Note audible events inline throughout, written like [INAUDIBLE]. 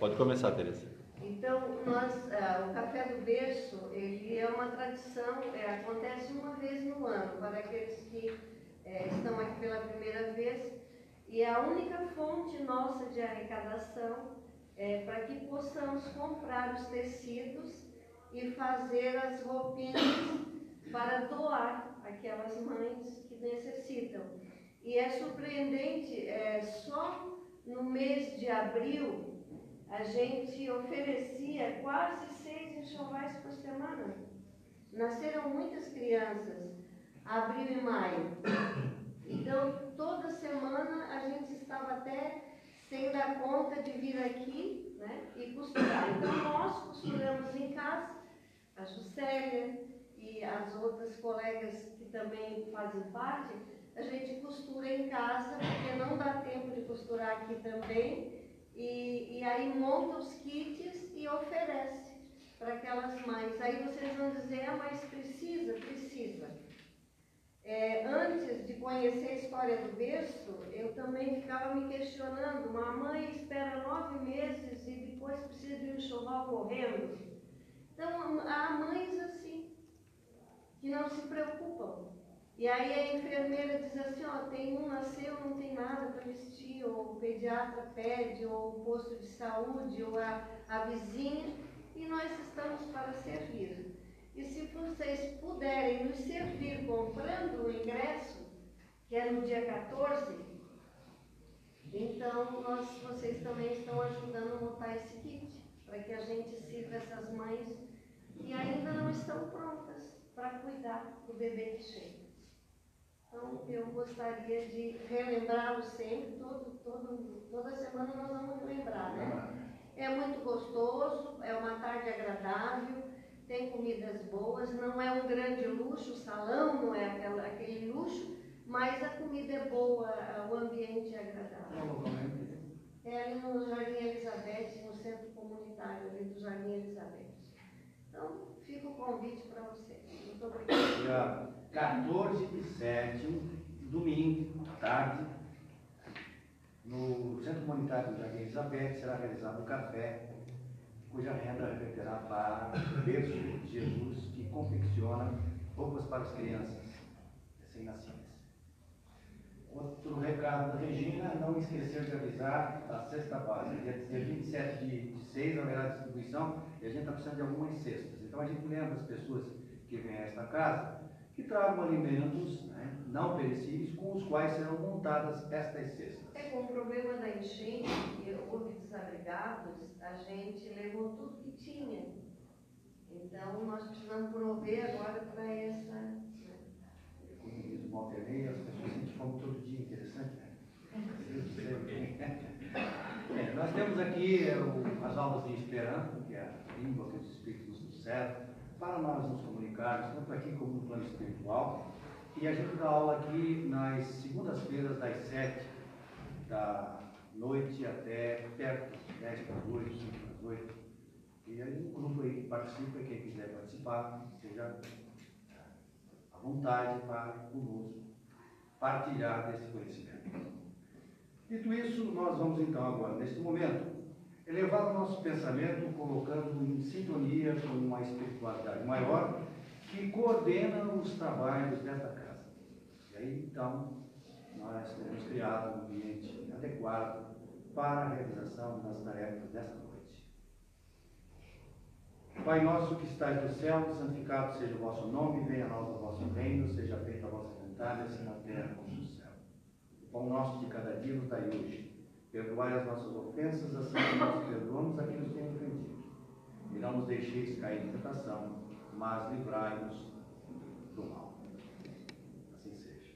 Pode começar, Teresa. Então, nós, uh, o Café do Berço, ele é uma tradição, é, acontece uma vez no ano, para aqueles que é, estão aqui pela primeira vez, e é a única fonte nossa de arrecadação é, para que possamos comprar os tecidos e fazer as roupinhas para doar aquelas mães que necessitam. E é surpreendente, é, só no mês de abril a gente oferecia quase seis enxovais por semana. Nasceram muitas crianças, abril e maio. Então, toda semana a gente estava até sem dar conta de vir aqui né, e costurar. Então, nós costuramos em casa, a Juscelia e as outras colegas que também fazem parte, a gente costura em casa, porque não dá tempo de costurar aqui também. E, e aí monta os kits e oferece para aquelas mães. Aí vocês vão dizer, ah, mas precisa? Precisa. É, antes de conhecer a história do berço, eu também ficava me questionando, uma mãe espera nove meses e depois precisa de um enxoval correndo. Então, há mães assim, que não se preocupam. E aí a enfermeira diz assim, ó, tem um nasceu, não tem nada para vestir, ou o pediatra pede, ou o posto de saúde, ou a, a vizinha, e nós estamos para servir. E se vocês puderem nos servir comprando o ingresso, que é no dia 14, então nós, vocês também estão ajudando a montar esse kit, para que a gente sirva essas mães que ainda não estão prontas para cuidar do bebê que chega. Então, eu gostaria de relembrá-lo sempre, todo, todo, toda semana nós vamos lembrar, né? É muito gostoso, é uma tarde agradável, tem comidas boas, não é um grande luxo, o salão não é aquela, aquele luxo, mas a comida é boa, o ambiente é agradável. É ali no Jardim Elizabeth, no centro comunitário ali do Jardim Elizabeth. Então, fica o convite para você. Muito obrigada. 14 de 7, domingo, tarde, no Centro Comunitário do Jardim Elizabeth, será realizado um café, cuja renda reverterá para o berço de Jesus, que confecciona roupas para as crianças recém-nascidas. Outro recado da Regina, não esquecer de avisar a cesta básica. Dia, dia 27 de, de 6 haverá distribuição e a gente está precisando de algumas cestas. Então a gente lembra as pessoas que vêm a esta casa que tragam alimentos né, não perecíveis com os quais serão montadas estas cestas. É, com o problema da enchente, que houve desabrigados, a gente levou tudo que tinha. Então, nós precisamos prover agora para essa... Né? Comunismo alternei, as pessoas sentem fome todo dia, interessante, né? é, nós temos aqui é, o, as aulas de Esperanto, que é a língua que os Espíritos nos servem, para nós nos comunicarmos, tanto aqui como no plano espiritual. E a gente dá aula aqui nas segundas-feiras, das sete da noite até perto dez para as oito, cinco para as oito. E aí um grupo aí que participa, quem quiser participar, seja à vontade para conosco partilhar desse conhecimento. Dito isso, nós vamos então agora, neste momento, elevar o nosso pensamento colocando em sintonia com uma espiritualidade maior que coordena os trabalhos desta casa. E aí, então, nós temos criado um ambiente adequado para a realização das tarefas desta noite. Pai nosso que estais no céu, santificado seja o vosso nome, venha a nós o vosso reino, seja feita a vossa vontade, assim na terra como no céu. O pão nosso de cada dia nos dai hoje Perdoai as nossas ofensas, assim como nós perdoamos a quem nos tem ofendido. E não nos deixeis cair em tentação, mas livrai-nos do mal. Assim seja.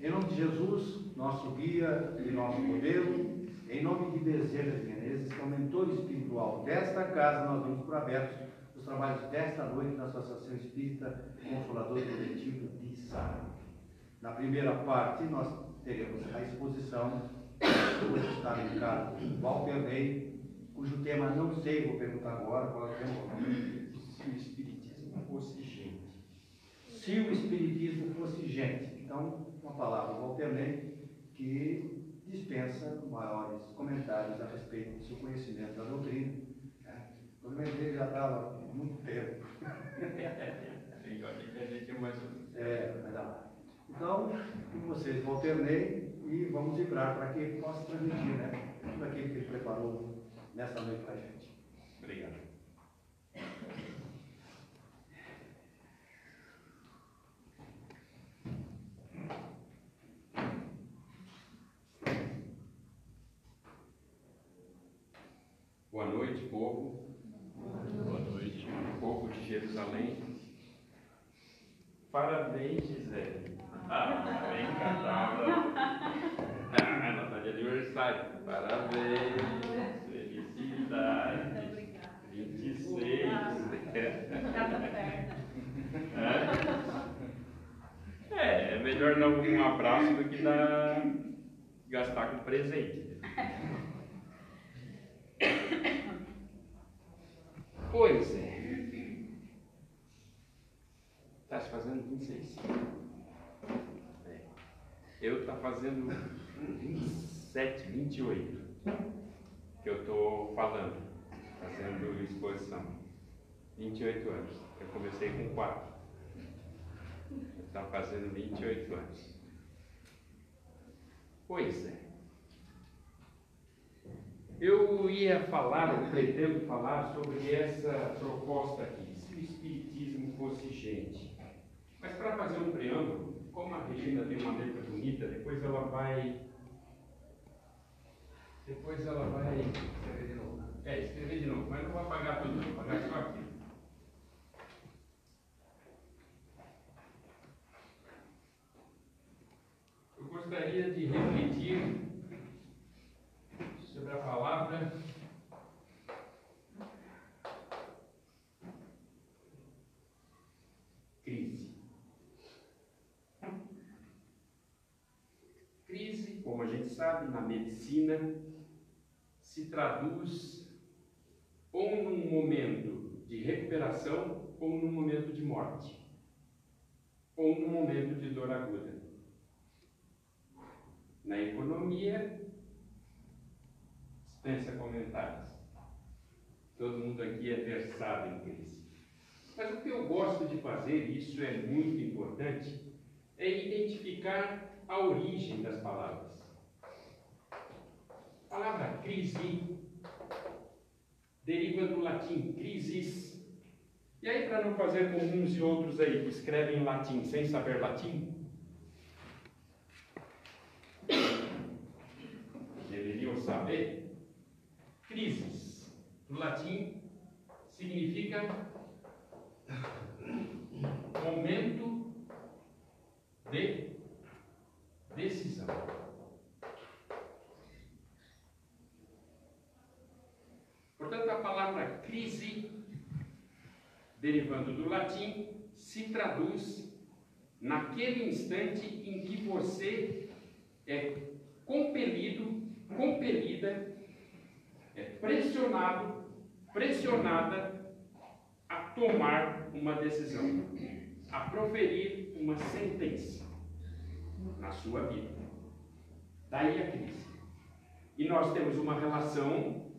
Em nome de Jesus, nosso guia e nosso modelo, em nome de Bezerra de Menezes, que é o mentor espiritual desta casa, nós vamos por abertos os trabalhos desta noite na Associação Espírita Consolador Coletivo de Sara. Na primeira parte, nós teremos a exposição Hoje está indicado Walter Rey, cujo tema não sei, vou perguntar agora qual é o tema. Se o Espiritismo fosse gente. Se o Espiritismo fosse gente. Então, uma palavra, Walter Rey, que dispensa maiores comentários a respeito do seu conhecimento da doutrina. Né? O documento dele já estava há muito tempo. É, vai dar lá. Então, com vocês, alternei e vamos vibrar para que ele possa transmitir, né? Tudo aquilo que ele preparou nessa noite para a gente. Obrigado. Boa noite, povo. Boa noite. Povo de Jerusalém. Parabéns, Gisele. Ah, vem cantar. Ah, ela de aniversário. Parabéns. Felicidade. 26. É, é melhor dar um abraço do que dar, gastar com presente. Pois é. Está se fazendo 26. Eu está fazendo 27, 28 que eu estou falando, fazendo exposição. 28 anos. Eu comecei com 4. Está fazendo 28 anos. Pois é. Eu ia falar, eu pretendo falar sobre essa proposta aqui, se o Espiritismo fosse gente. Mas para fazer um preâmbulo, como a Regina tem uma letra bonita, depois ela vai. Depois ela vai. Escrever de novo. É, escrever de novo, mas não vou apagar tudo, vou apagar só aqui. Eu gostaria de refletir sobre a palavra crise. Crise, como a gente sabe, na medicina, se traduz ou num momento de recuperação ou num momento de morte, ou num momento de dor aguda. Na economia, dispensa comentários. Todo mundo aqui é versado em crise. Mas o que eu gosto de fazer, e isso é muito importante, é identificar a origem das palavras. A palavra crise deriva do latim crisis. E aí, para não fazer como uns e outros aí que escrevem em latim sem saber latim, deveriam saber, crisis, do latim, significa momento de decisão. Portanto, a palavra crise, derivando do latim, se traduz naquele instante em que você é compelido, compelida, é pressionado, pressionada a tomar uma decisão, a proferir uma sentença na sua vida. Daí a crise. E nós temos uma relação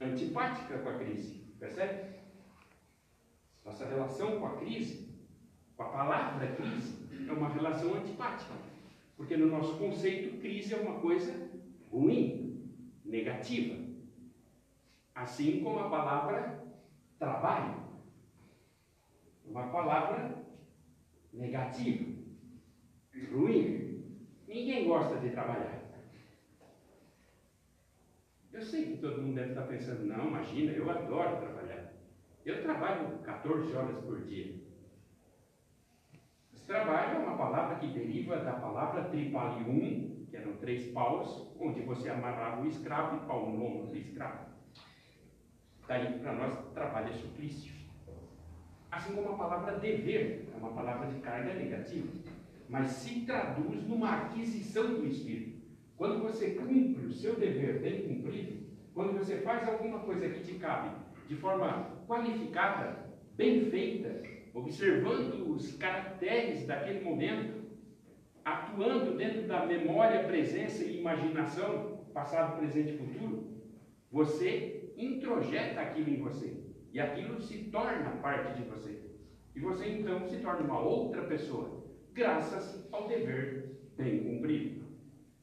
antipática com a crise, percebe? Nossa relação com a crise, com a palavra crise, é uma relação antipática. Porque no nosso conceito, crise é uma coisa ruim, negativa. Assim como a palavra trabalho, uma palavra negativa, ruim. Ninguém gosta de trabalhar. Eu sei que todo mundo deve estar pensando, não, imagina, eu adoro trabalhar. Eu trabalho 14 horas por dia. Esse trabalho é uma palavra que deriva da palavra tripalium, que eram três paus, onde você amarrava o escravo e pau no ombro do escravo. Daí, para nós, trabalho é suplício. Assim como a palavra dever, é uma palavra de carga negativa, mas se traduz numa aquisição do espírito. Quando você cumpre o seu dever bem cumprido, quando você faz alguma coisa que te cabe de forma qualificada, bem feita, observando os caracteres daquele momento, atuando dentro da memória, presença e imaginação, passado, presente e futuro, você introjeta aquilo em você. E aquilo se torna parte de você. E você então se torna uma outra pessoa, graças ao dever bem cumprido.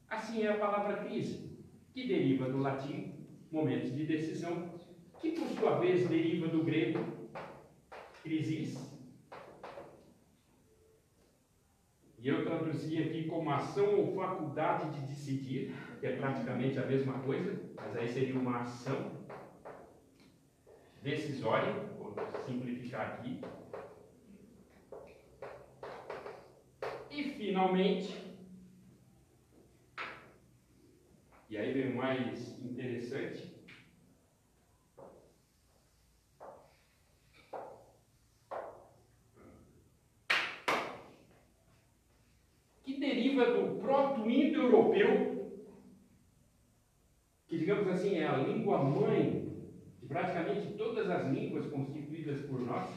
Assim é a palavra crise, que deriva do latim momentos de decisão, que por sua vez deriva do grego crisis. E eu traduzi aqui como ação ou faculdade de decidir, que é praticamente a mesma coisa, mas aí seria uma ação decisória, vou simplificar aqui. E finalmente, e aí vem o mais interessante, que deriva do proto-indo-europeu, que digamos assim é a língua mãe de praticamente todas as línguas constituídas por nós,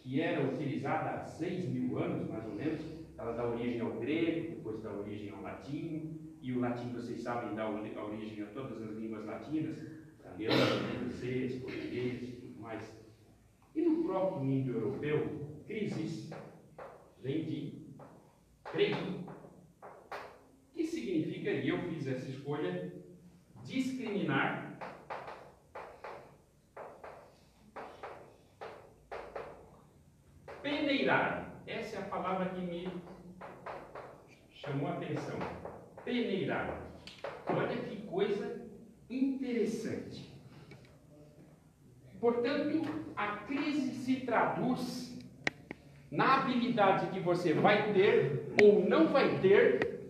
que era utilizada há seis mil anos mais ou menos, ela dá origem ao grego, depois dá origem ao latim, e o latim, vocês sabem, dá origem a todas as línguas latinas, italiano, francês, português e tudo mais. E no próprio indo-europeu, crisis vem de creio, que significa, e eu fiz essa escolha, discriminar peneirar. Essa é a palavra que me chamou a atenção. Peneirar. Olha que coisa interessante. Portanto, a crise se traduz na habilidade que você vai ter ou não vai ter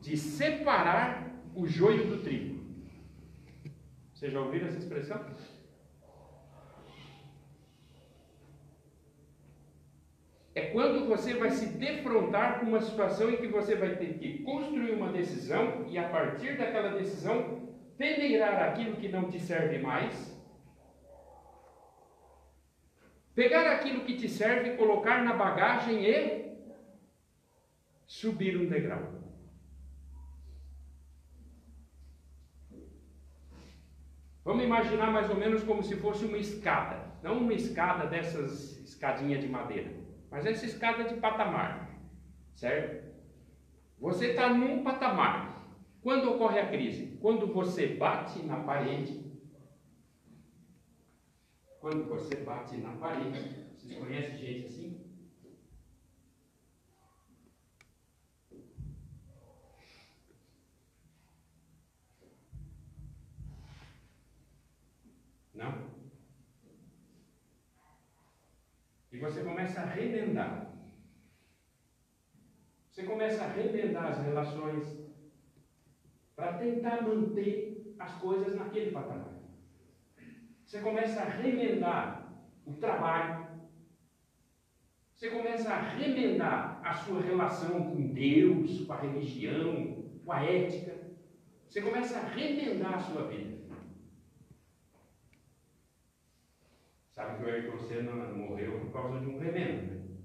de separar o joio do trigo. Vocês já ouviram essa expressão? É quando você vai se defrontar com uma situação em que você vai ter que construir uma decisão e, a partir daquela decisão, peneirar aquilo que não te serve mais, pegar aquilo que te serve, colocar na bagagem e subir um degrau. Vamos imaginar mais ou menos como se fosse uma escada, não uma escada dessas escadinha de madeira mas essa escada de patamar, certo? Você está num patamar. Quando ocorre a crise? Quando você bate na parede. Quando você bate na parede. Vocês conhecem gente assim? Não? E você começa a remendar. Você começa a remendar as relações para tentar manter as coisas naquele patamar. Você começa a remendar o trabalho. Você começa a remendar a sua relação com Deus, com a religião, com a ética. Você começa a remendar a sua vida. Sabe que o Ayrton Senna morreu por causa de um remendo. Né?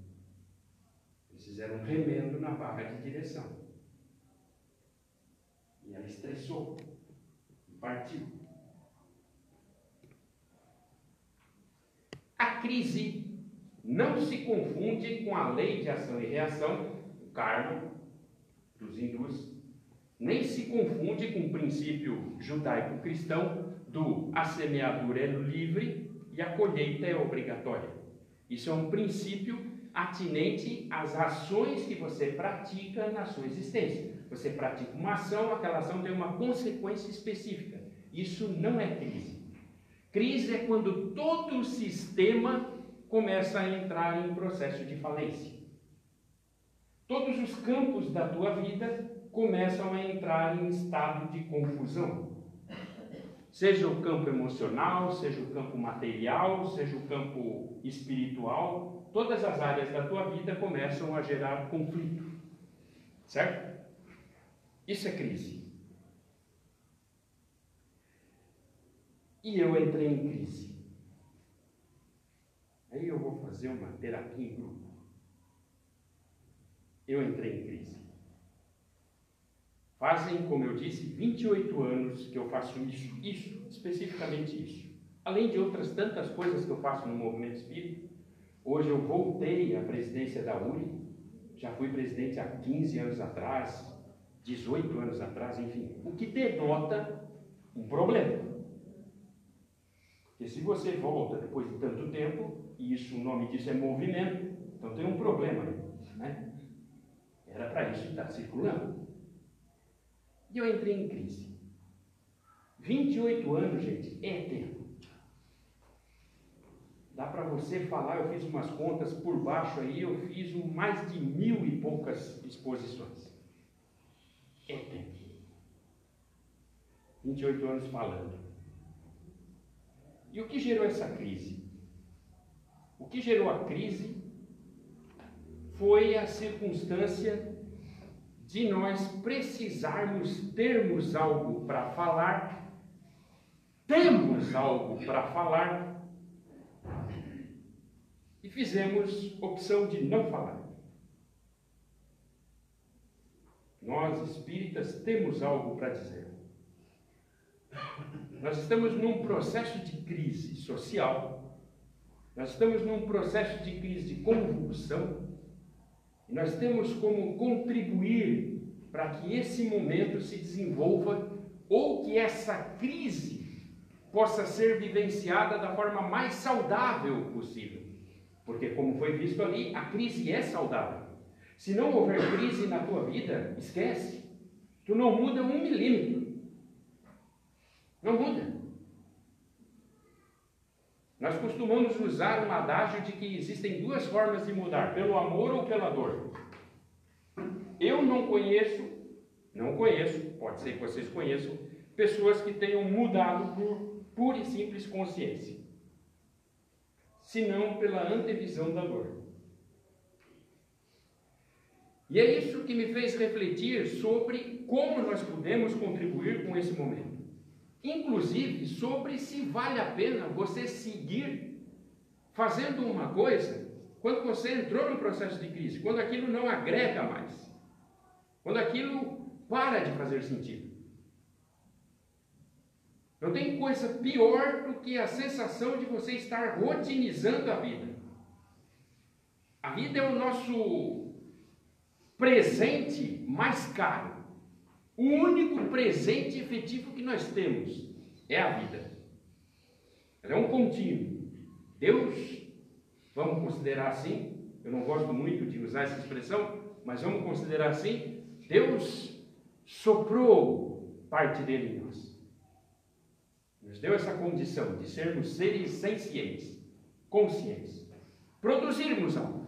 Eles fizeram um remendo na barra de direção. E ela estressou e partiu. A crise não se confunde com a lei de ação e reação, o karma dos hindus, nem se confunde com o princípio judaico-cristão do a semeadura é livre e a colheita é obrigatória. Isso é um princípio atinente às ações que você pratica na sua existência. Você pratica uma ação, aquela ação tem uma consequência específica. Isso não é crise. Crise é quando todo o sistema começa a entrar em processo de falência. Todos os campos da tua vida começam a entrar em estado de confusão. Seja o campo emocional, seja o campo material, seja o campo espiritual, todas as áreas da tua vida começam a gerar conflito. Certo? Isso é crise. E eu entrei em crise. Aí eu vou fazer uma terapia em grupo. eu entrei em crise. Fazem, como eu disse, 28 anos que eu faço isso, isso, especificamente isso. Além de outras tantas coisas que eu faço no movimento espírita, hoje eu voltei à presidência da URI, já fui presidente há 15 anos atrás, 18 anos atrás, enfim, o que denota um problema. Porque se você volta depois de tanto tempo, e isso, o nome disso é movimento, então tem um problema, né? Era para isso estar circulando. E eu entrei em crise. 28 anos, gente, é tempo. Dá para você falar, eu fiz umas contas por baixo aí, eu fiz mais de mil e poucas exposições. É tempo. 28 anos falando. E o que gerou essa crise? O que gerou a crise foi a circunstância de nós precisarmos termos algo para falar, temos algo para falar e fizemos opção de não falar. Nós espíritas temos algo para dizer. Nós estamos num processo de crise social, nós estamos num processo de crise de convulsão, e nós temos como contribuir para que esse momento se desenvolva ou que essa crise possa ser vivenciada da forma mais saudável possível. Porque, como foi visto ali, a crise é saudável. Se não houver crise na tua vida, esquece. Tu não muda um milímetro. Não muda. Nós costumamos usar um adágio de que existem duas formas de mudar, pelo amor ou pela dor. Eu não conheço, não conheço, pode ser que vocês conheçam, pessoas que tenham mudado por pura e simples consciência, senão pela antevisão da dor. E é isso que me fez refletir sobre como nós podemos contribuir com esse momento inclusive sobre se vale a pena você seguir fazendo uma coisa quando você entrou no processo de crise, quando aquilo não agrega mais, quando aquilo para de fazer sentido. Não tem coisa pior do que a sensação de você estar rotinizando a vida. A vida é o nosso presente mais caro. O único presente efetivo que nós temos é a vida. Ela é um contínuo. Deus, vamos considerar assim, eu não gosto muito de usar essa expressão, mas vamos considerar assim: Deus soprou parte dele em nós. Nos deu essa condição de sermos seres sencientes, conscientes, produzirmos algo,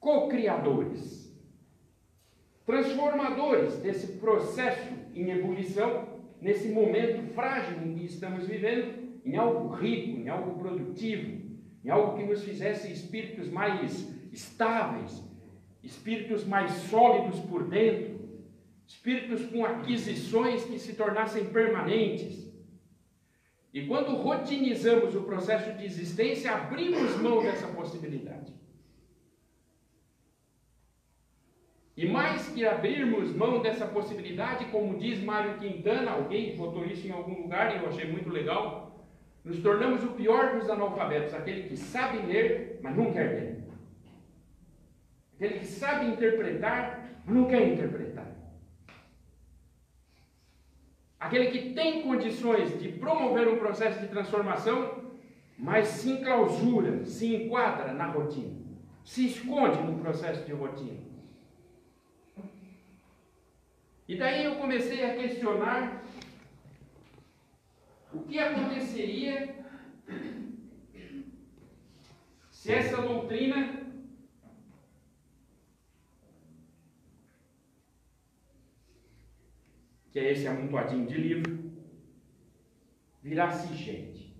co-criadores transformadores desse processo em ebulição, nesse momento frágil em que estamos vivendo, em algo rico, em algo produtivo, em algo que nos fizesse espíritos mais estáveis, espíritos mais sólidos por dentro, espíritos com aquisições que se tornassem permanentes. E quando rotinizamos o processo de existência, abrimos mão dessa possibilidade. E mais que abrirmos mão dessa possibilidade, como diz Mário Quintana, alguém botou isso em algum lugar e eu achei muito legal, nos tornamos o pior dos analfabetos, aquele que sabe ler, mas não quer ler. Aquele que sabe interpretar, mas não quer interpretar. Aquele que tem condições de promover um processo de transformação, mas se enclausura, se enquadra na rotina, se esconde no processo de rotina. E daí eu comecei a questionar o que aconteceria se essa doutrina que é esse amontoadinho de livro, virasse gente.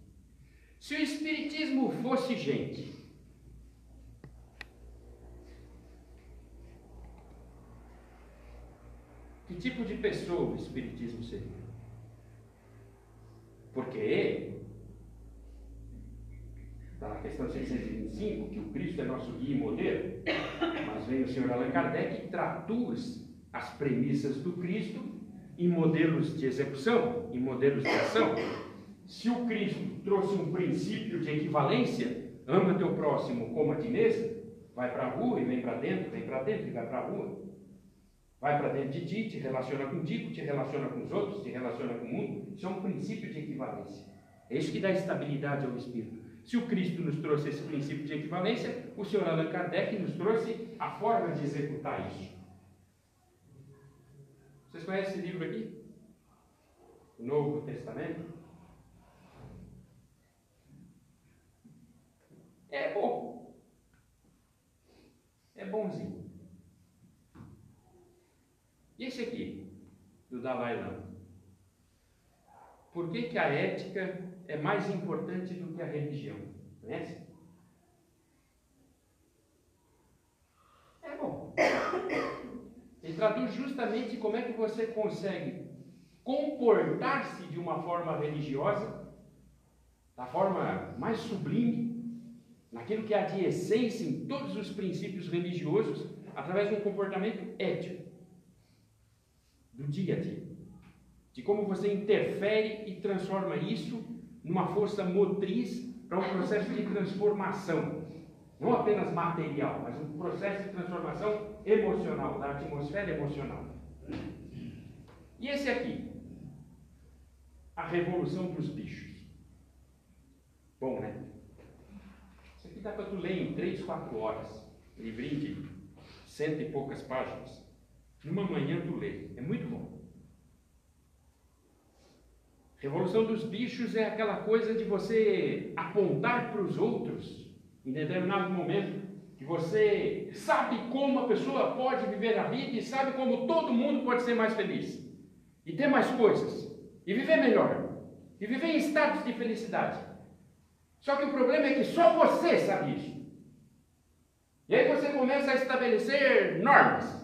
Se o Espiritismo fosse gente, Que tipo de pessoa o Espiritismo seria? Porque, está na questão 626, 5, que o Cristo é nosso guia e modelo, mas vem o senhor Allan Kardec e traduz as premissas do Cristo em modelos de execução, em modelos de ação. Se o Cristo trouxe um princípio de equivalência, ama teu próximo como a ti mesmo, vai para a rua e vem para dentro, vem para dentro e vai para a rua. Vai para dentro de ti, te relaciona contigo, te relaciona com os outros, te relaciona com o mundo. Isso é um princípio de equivalência. É isso que dá estabilidade ao espírito. Se o Cristo nos trouxe esse princípio de equivalência, o senhor Allan Kardec nos trouxe a forma de executar isso. Vocês conhecem esse livro aqui? O Novo Testamento? É bom. É bonzinho. E esse aqui, do Dalai Lama? Por que, que a ética é mais importante do que a religião? Conhece? É bom. Ele traduz justamente como é que você consegue comportar-se de uma forma religiosa, da forma mais sublime, naquilo que há de essência em todos os princípios religiosos, através de um comportamento ético do dia a dia, de como você interfere e transforma isso numa força motriz para um processo de transformação, não apenas material, mas um processo de transformação emocional, da atmosfera emocional. E esse aqui, a revolução dos bichos. Bom, né? Isso aqui dá para tu ler em 3, 4 horas, livrinho de cento e poucas páginas. Numa manhã tu lê. É muito bom. Revolução dos bichos é aquela coisa de você apontar para os outros em determinado momento que você sabe como a pessoa pode viver a vida e sabe como todo mundo pode ser mais feliz e ter mais coisas e viver melhor e viver em estados de felicidade. Só que o problema é que só você sabe isso. E aí você começa a estabelecer normas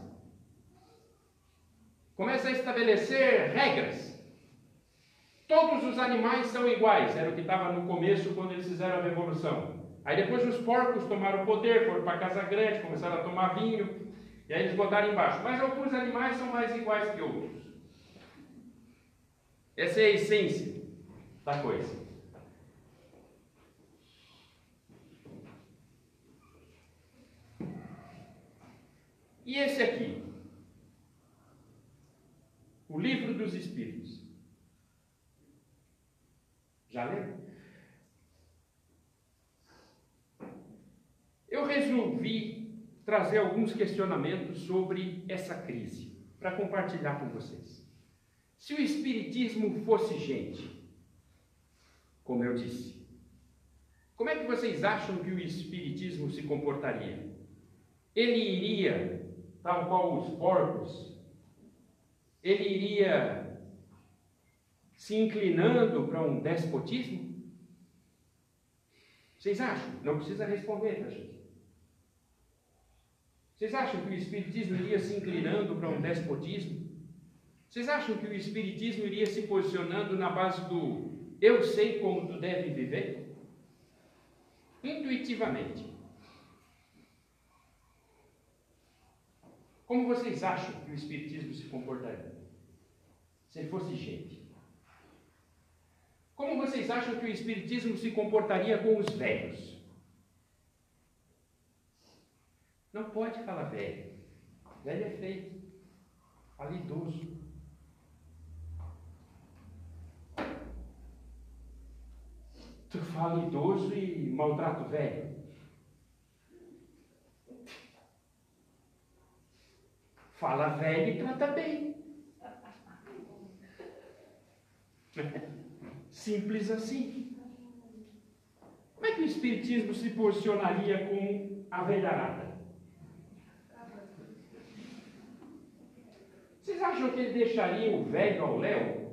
começa a estabelecer regras. Todos os animais são iguais, era o que estava no começo quando eles fizeram a revolução. Aí depois os porcos tomaram o poder, foram para a Casa Grande, começaram a tomar vinho, e aí eles botaram embaixo. Mas alguns animais são mais iguais que outros. Essa é a essência da coisa. E esse aqui? O Livro dos Espíritos. Já leu? Eu resolvi trazer alguns questionamentos sobre essa crise para compartilhar com vocês. Se o Espiritismo fosse gente, como eu disse, como é que vocês acham que o Espiritismo se comportaria? Ele iria, tal qual os porcos, ele iria se inclinando para um despotismo? Vocês acham? Não precisa responder para gente. Vocês acham que o Espiritismo iria se inclinando para um despotismo? Vocês acham que o Espiritismo iria se posicionando na base do eu sei como tu deve viver? Intuitivamente. Como vocês acham que o Espiritismo se comportaria? Se ele fosse gente. Como vocês acham que o Espiritismo se comportaria com os velhos? Não pode falar velho. Velho é feio. Fala idoso. Tu fala idoso e maltrata o velho. Fala velho e trata bem. Simples assim. Como é que o Espiritismo se posicionaria com a velharada? Vocês acham que ele deixaria o velho ao léu?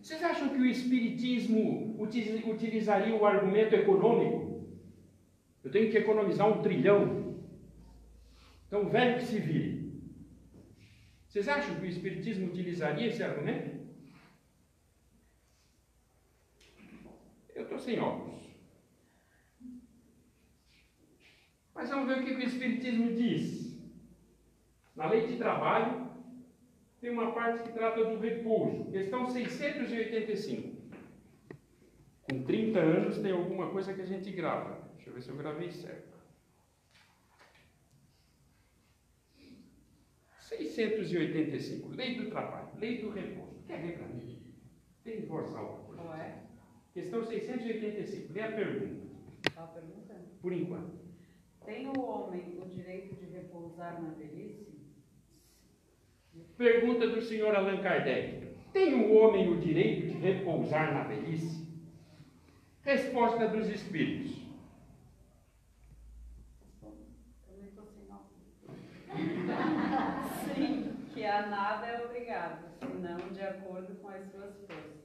Vocês acham que o Espiritismo utilizaria o argumento econômico? Eu tenho que economizar um trilhão então, velho que se vire. Vocês acham que o Espiritismo utilizaria esse argumento? Eu estou sem óculos. Mas vamos ver o que o Espiritismo diz. Na lei de trabalho, tem uma parte que trata do repouso. Questão 685. Com 30 anos tem alguma coisa que a gente grava. Deixa eu ver se eu gravei certo. 685. Lei do trabalho, lei do repouso. Quer ler para mim? Tem voz alta. Qual é? Questão 685. Lê a pergunta. Estava perguntando. Por enquanto. Tem o homem o direito de repousar na velhice? Pergunta do senhor Allan Kardec: Tem o homem o direito de repousar na velhice? Resposta dos espíritos: Também estou sem nota. Sim, que a nada é obrigado, senão de acordo com as suas forças.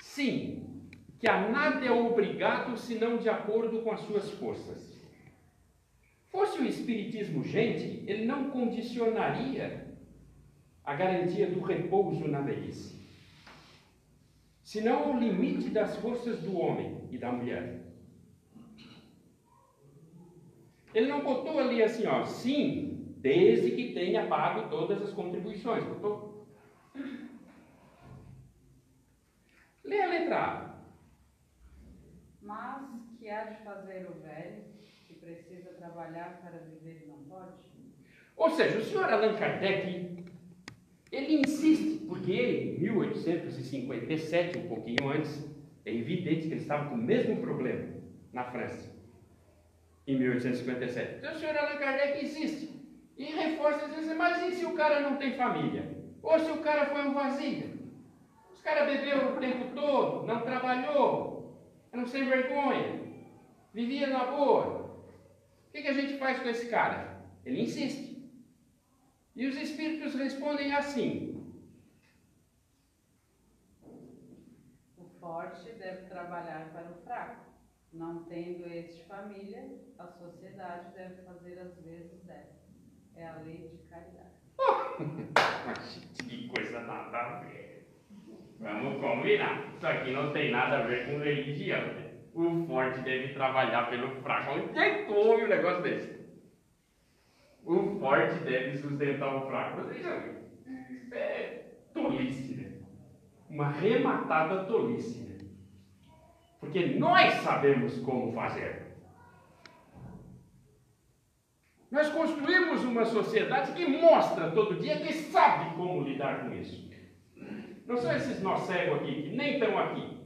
Sim, que a nada é obrigado senão de acordo com as suas forças. Fosse o Espiritismo gente, ele não condicionaria a garantia do repouso na velhice, senão o limite das forças do homem e da mulher. Ele não botou ali assim, ó, sim, desde que tenha pago todas as contribuições. Botou. Lê a letra A. Mas que há de fazer o velho, que precisa trabalhar para viver e não pode? Ou seja, o senhor Allan Kardec, ele insiste, porque ele, em 1857, um pouquinho antes, é evidente que ele estava com o mesmo problema na França, em 1857. Então o senhor Allan Kardec insiste e reforça, diz assim, mas e se o cara não tem família? Ou se o cara foi um vazio? Os caras bebeu o tempo todo, não trabalhou, eram sem vergonha, vivia na boa. O que, que a gente faz com esse cara? Ele insiste. E os espíritos respondem assim: O forte deve trabalhar para o fraco. Não tendo este família, a sociedade deve fazer as vezes dela. É a lei de caridade. [LAUGHS] que coisa nada a ver. Vamos combinar. Isso aqui não tem nada a ver com religião. né? O forte deve trabalhar pelo fraco. Onde é que tu ouve um negócio desse? O forte deve sustentar o fraco. Isso é tolice, né? Uma rematada tolice, né? Porque nós sabemos como fazer. Nós construímos uma sociedade que mostra todo dia que sabe como lidar com isso. Não são esses nós cegos aqui, que nem estão aqui.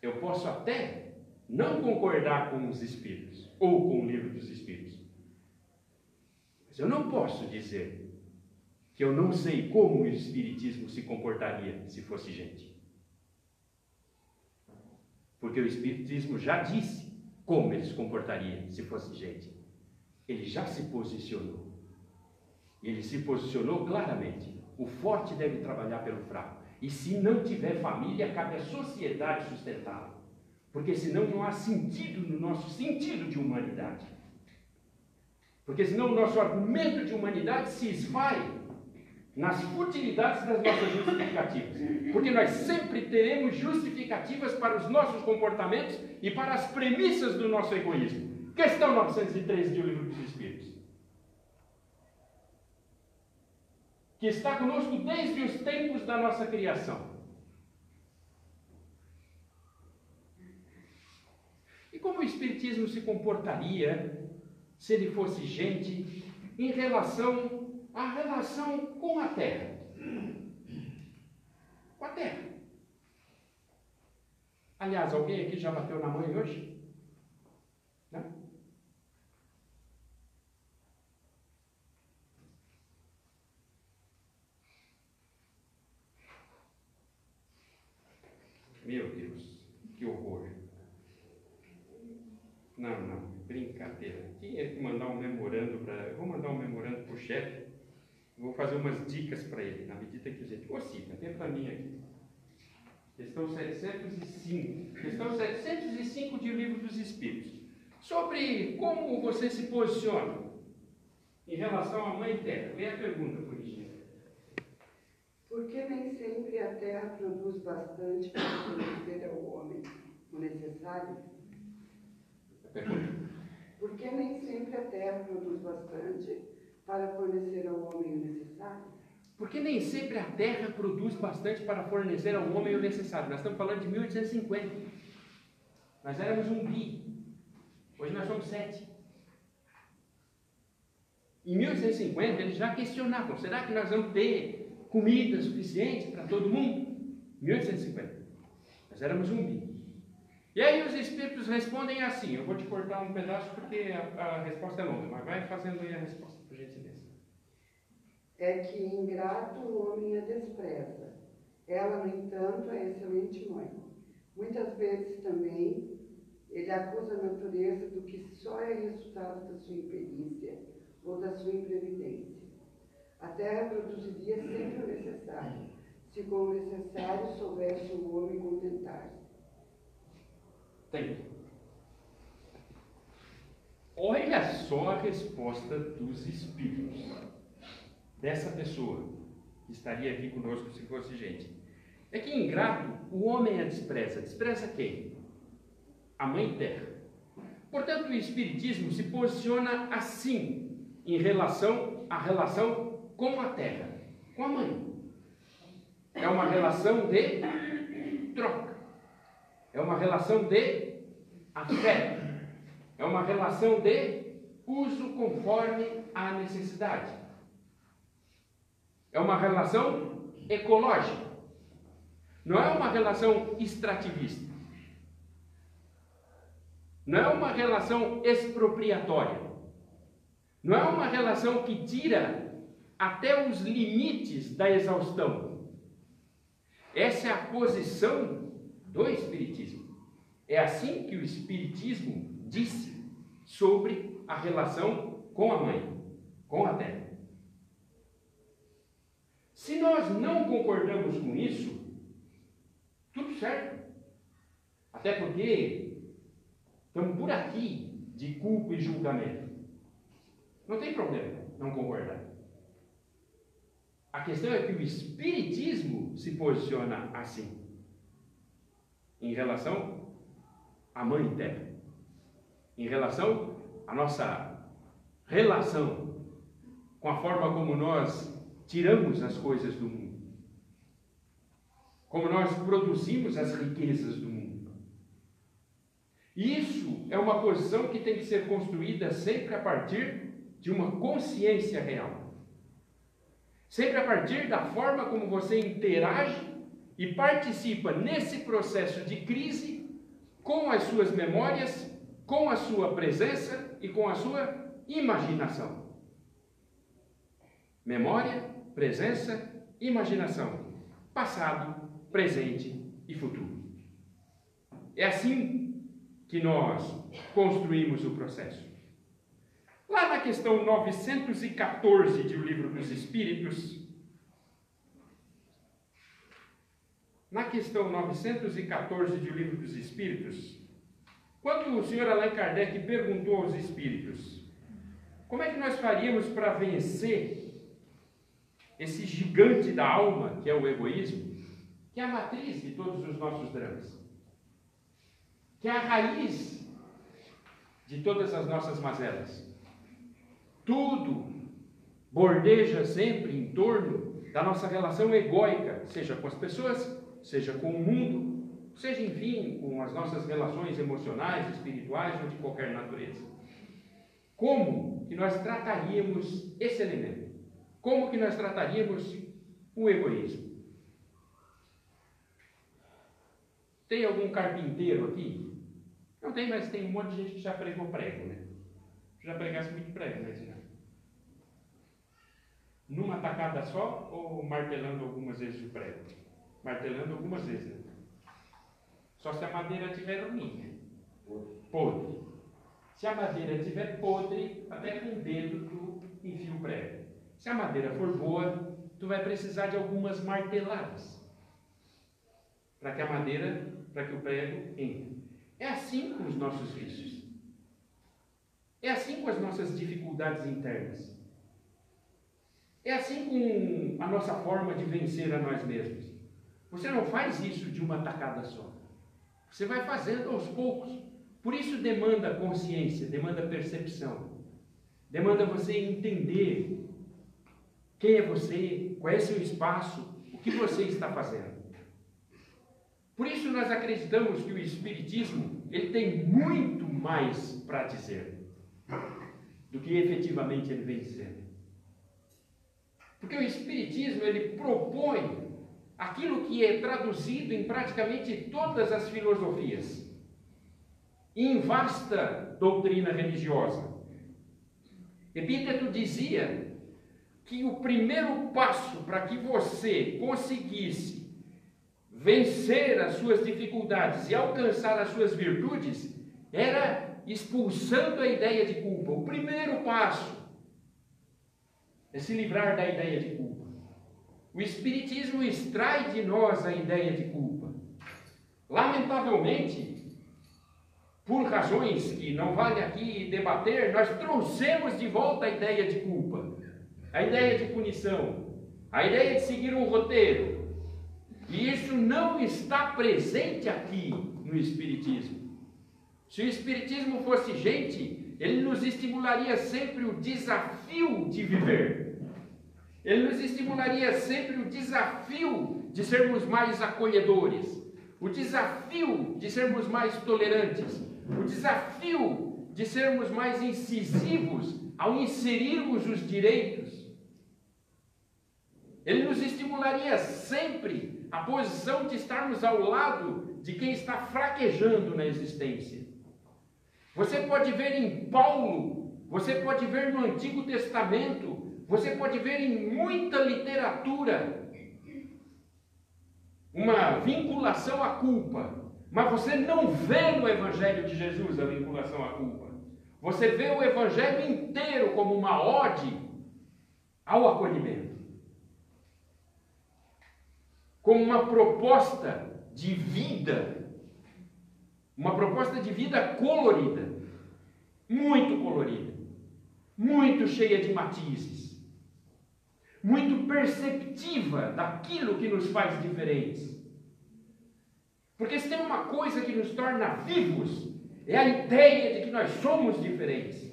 Eu posso até não concordar com os Espíritos, ou com o livro dos Espíritos. Mas eu não posso dizer que eu não sei como o Espiritismo se comportaria se fosse gente. Porque o Espiritismo já disse como ele se comportaria se fosse gente. Ele já se posicionou. Ele se posicionou claramente. O forte deve trabalhar pelo fraco. E se não tiver família, cabe à sociedade sustentá-lo. Porque senão não há sentido no nosso sentido de humanidade. Porque senão o nosso argumento de humanidade se esvai nas futilidades das nossas justificativas. Porque nós sempre teremos justificativas para os nossos comportamentos e para as premissas do nosso egoísmo. Questão 913 do Livro dos Espíritos. Que está conosco desde os tempos da nossa criação. E como o Espiritismo se comportaria se ele fosse gente em relação à relação com a Terra? Com a Terra. Aliás, alguém aqui já bateu na mãe hoje? Não? Meu Deus, que horror. Não, não, brincadeira. Tinha que mandar um memorando para. Vou mandar um memorando para o chefe. Vou fazer umas dicas para ele, na medida que a gente. Ô, Cita, vem para mim aqui. Questão 705. Questão 705 de Livro dos Espíritos. Sobre como você se posiciona em relação à Mãe Terra. Leia a pergunta, por gentileza. Porque nem sempre a terra produz bastante para fornecer ao homem o necessário? Pergunta. Porque nem sempre a terra produz bastante para fornecer ao homem o necessário? Porque nem sempre a terra produz bastante para fornecer ao homem o necessário. Nós estamos falando de 1850. Nós éramos um bi. Hoje nós somos sete. Em 1850 eles já questionavam: será que nós vamos ter comida suficiente para todo mundo? 1850. Nós éramos um bi. E aí os espíritos respondem assim. Eu vou te cortar um pedaço porque a, a resposta é longa, mas vai fazendo aí a resposta, por gentileza. É que ingrato o homem a despreza. Ela, no entanto, é excelente mãe. Muitas vezes também ele acusa a natureza do que só é resultado da sua imperícia ou da sua imprevidência. A terra produziria sempre o necessário, se com o necessário soubesse o homem contentar-se. Olha só a resposta dos espíritos dessa pessoa que estaria aqui conosco se fosse gente. É que ingrato o homem a despreza. Despreza quem? A mãe terra. Portanto, o Espiritismo se posiciona assim em relação à relação com a terra, com a mãe. É uma relação de troca. É uma relação de afeto. É uma relação de uso conforme a necessidade. É uma relação ecológica. Não é uma relação extrativista. Não é uma relação expropriatória. Não é uma relação que tira até os limites da exaustão. Essa é a posição do Espiritismo. É assim que o Espiritismo disse sobre a relação com a mãe, com a terra. Se nós não concordamos com isso, tudo certo. Até porque estamos por aqui de culpa e julgamento. Não tem problema não concordar. A questão é que o Espiritismo se posiciona assim, em relação à Mãe Terra, em relação à nossa relação com a forma como nós tiramos as coisas do mundo, como nós produzimos as riquezas do mundo. Isso é uma posição que tem que ser construída sempre a partir de uma consciência real. Sempre a partir da forma como você interage e participa nesse processo de crise com as suas memórias, com a sua presença e com a sua imaginação. Memória, presença, imaginação, passado, presente e futuro. É assim que nós construímos o processo. Lá na questão 914 de O Livro dos Espíritos, na questão 914 de O Livro dos Espíritos, quando o senhor Allan Kardec perguntou aos espíritos como é que nós faríamos para vencer esse gigante da alma, que é o egoísmo, que é a matriz de todos os nossos dramas, que é a raiz de todas as nossas mazelas. Tudo bordeja sempre em torno da nossa relação egóica, seja com as pessoas, seja com o mundo, seja, enfim, com as nossas relações emocionais, espirituais ou de qualquer natureza. Como que nós trataríamos esse elemento? Como que nós trataríamos o egoísmo? Tem algum carpinteiro aqui? Não tem, mas tem um monte de gente que já pregou prego, né? Já pregasse muito prego, né? Numa tacada só ou martelando algumas vezes o prego? Martelando algumas vezes, né? Só se a madeira tiver ruim, podre. Se a madeira estiver podre, até com o dedo tu enfia o prego. Se a madeira for boa, tu vai precisar de algumas marteladas para que a madeira, para que o prego entre. É assim com os nossos vícios. É assim com as nossas dificuldades internas. É assim com a nossa forma de vencer a nós mesmos. Você não faz isso de uma tacada só. Você vai fazendo aos poucos. Por isso demanda consciência, demanda percepção. Demanda você entender quem é você, qual é seu espaço, o que você está fazendo. Por isso nós acreditamos que o espiritismo, ele tem muito mais para dizer do que efetivamente ele vem dizendo. Porque o espiritismo, ele propõe aquilo que é traduzido em praticamente todas as filosofias, em vasta doutrina religiosa. Epíteto dizia que o primeiro passo para que você conseguisse vencer as suas dificuldades e alcançar as suas virtudes era expulsando a ideia de culpa. O primeiro passo é se livrar da ideia de culpa. O Espiritismo extrai de nós a ideia de culpa. Lamentavelmente, por razões que não vale aqui debater, nós trouxemos de volta a ideia de culpa, a ideia de punição, a ideia de seguir um roteiro. E isso não está presente aqui no Espiritismo. Se o Espiritismo fosse gente, ele nos estimularia sempre o desafio de viver. Ele nos estimularia sempre o desafio de sermos mais acolhedores, o desafio de sermos mais tolerantes, o desafio de sermos mais incisivos ao inserirmos os direitos. Ele nos estimularia sempre a posição de estarmos ao lado de quem está fraquejando na existência. Você pode ver em Paulo, você pode ver no Antigo Testamento, você pode ver em muita literatura uma vinculação à culpa, mas você não vê no Evangelho de Jesus a vinculação à culpa. Você vê o Evangelho inteiro como uma ode ao acolhimento, como uma proposta de vida, uma proposta de vida colorida, muito colorida, muito cheia de matizes muito perceptiva daquilo que nos faz diferentes. Porque se tem uma coisa que nos torna vivos, é a ideia de que nós somos diferentes.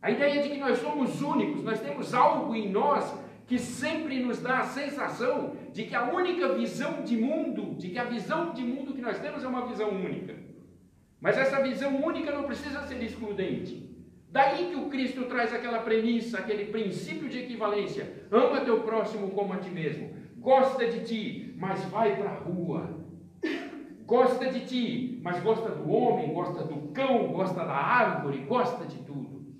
A ideia de que nós somos únicos, nós temos algo em nós que sempre nos dá a sensação de que a única visão de mundo, de que a visão de mundo que nós temos é uma visão única. Mas essa visão única não precisa ser excludente. Daí que o Cristo traz aquela premissa, aquele princípio de equivalência: ama teu próximo como a ti mesmo. Gosta de ti, mas vai para a rua. Gosta de ti, mas gosta do homem, gosta do cão, gosta da árvore, gosta de tudo.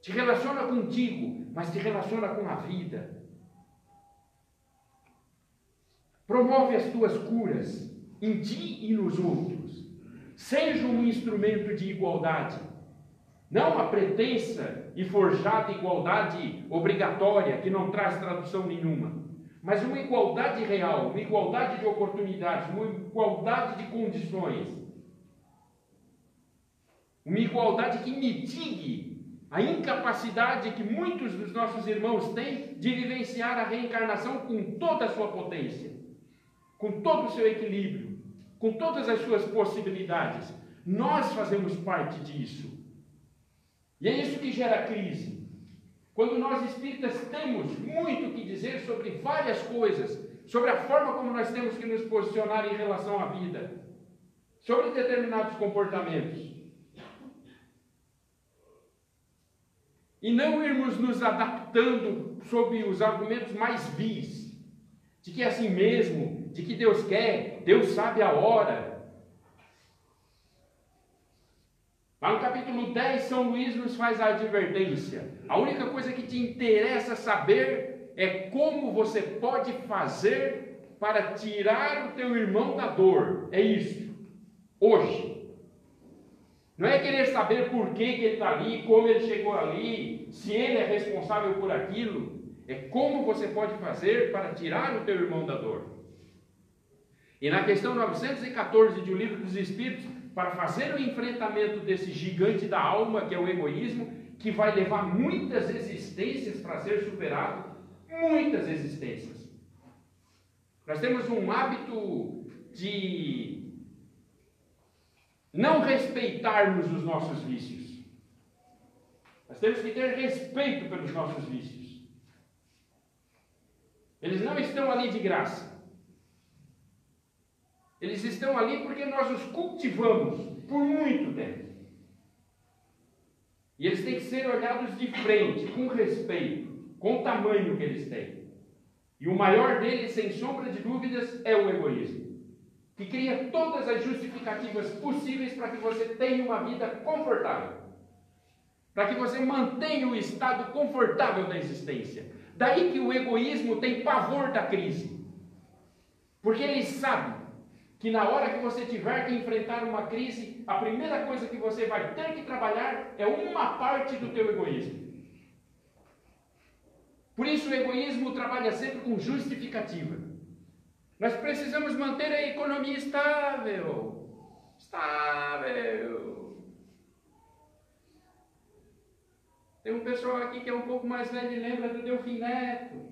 Te relaciona contigo, mas te relaciona com a vida. Promove as tuas curas em ti e nos outros. Seja um instrumento de igualdade não a pretensa e forjada igualdade obrigatória, que não traz tradução nenhuma, mas uma igualdade real, uma igualdade de oportunidades, uma igualdade de condições. Uma igualdade que mitigue a incapacidade que muitos dos nossos irmãos têm de vivenciar a reencarnação com toda a sua potência, com todo o seu equilíbrio, com todas as suas possibilidades. Nós fazemos parte disso. E é isso que gera crise. Quando nós espíritas temos muito que dizer sobre várias coisas, sobre a forma como nós temos que nos posicionar em relação à vida, sobre determinados comportamentos. E não irmos nos adaptando sob os argumentos mais vis, de que é assim mesmo, de que Deus quer, Deus sabe a hora, Lá no capítulo 10, São Luís nos faz a advertência. A única coisa que te interessa saber é como você pode fazer para tirar o teu irmão da dor. É isso. Hoje. Não é querer saber por que, que ele está ali, como ele chegou ali, se ele é responsável por aquilo. É como você pode fazer para tirar o teu irmão da dor. E na questão 914 de O Livro dos Espíritos, para fazer o enfrentamento desse gigante da alma, que é o egoísmo, que vai levar muitas existências para ser superado muitas existências. Nós temos um hábito de não respeitarmos os nossos vícios. Nós temos que ter respeito pelos nossos vícios. Eles não estão ali de graça. Eles estão ali porque nós os cultivamos por muito tempo. E eles têm que ser olhados de frente, com respeito, com o tamanho que eles têm. E o maior deles, sem sombra de dúvidas, é o egoísmo, que cria todas as justificativas possíveis para que você tenha uma vida confortável, para que você mantenha o estado confortável da existência. Daí que o egoísmo tem pavor da crise, porque ele sabe que na hora que você tiver que enfrentar uma crise, a primeira coisa que você vai ter que trabalhar é uma parte do teu egoísmo. Por isso o egoísmo trabalha sempre com justificativa. Nós precisamos manter a economia estável. Estável. Tem um pessoal aqui que é um pouco mais velho e lembra do Delfim Neto.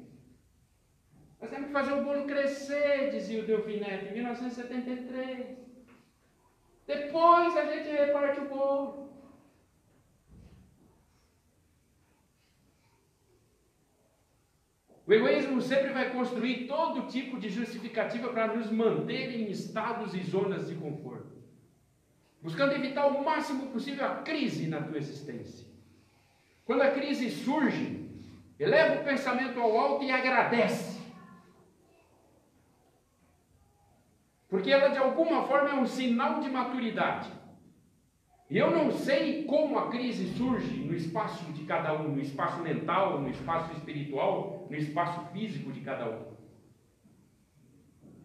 Nós temos que fazer o bolo crescer, dizia o Delfim Neto, em 1973. Depois a gente reparte o bolo. O egoísmo sempre vai construir todo tipo de justificativa para nos manter em estados e zonas de conforto, buscando evitar o máximo possível a crise na tua existência. Quando a crise surge, eleva o pensamento ao alto e agradece. Porque ela de alguma forma é um sinal de maturidade. Eu não sei como a crise surge no espaço de cada um, no espaço mental, no espaço espiritual, no espaço físico de cada um.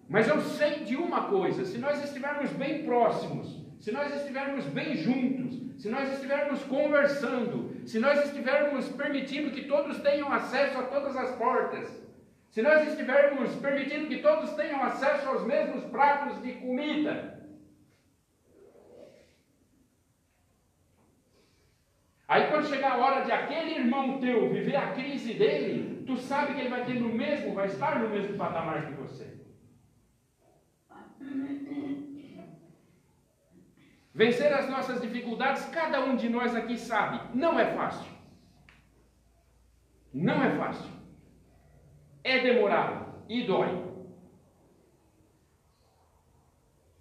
Mas eu sei de uma coisa: se nós estivermos bem próximos, se nós estivermos bem juntos, se nós estivermos conversando, se nós estivermos permitindo que todos tenham acesso a todas as portas, se nós estivermos permitindo que todos tenham acesso aos mesmos pratos de comida, Aí quando chegar a hora de aquele irmão teu viver a crise dele, tu sabe que ele vai ter no mesmo, vai estar no mesmo patamar que você. Vencer as nossas dificuldades, cada um de nós aqui sabe, não é fácil. Não é fácil. É demorado e dói.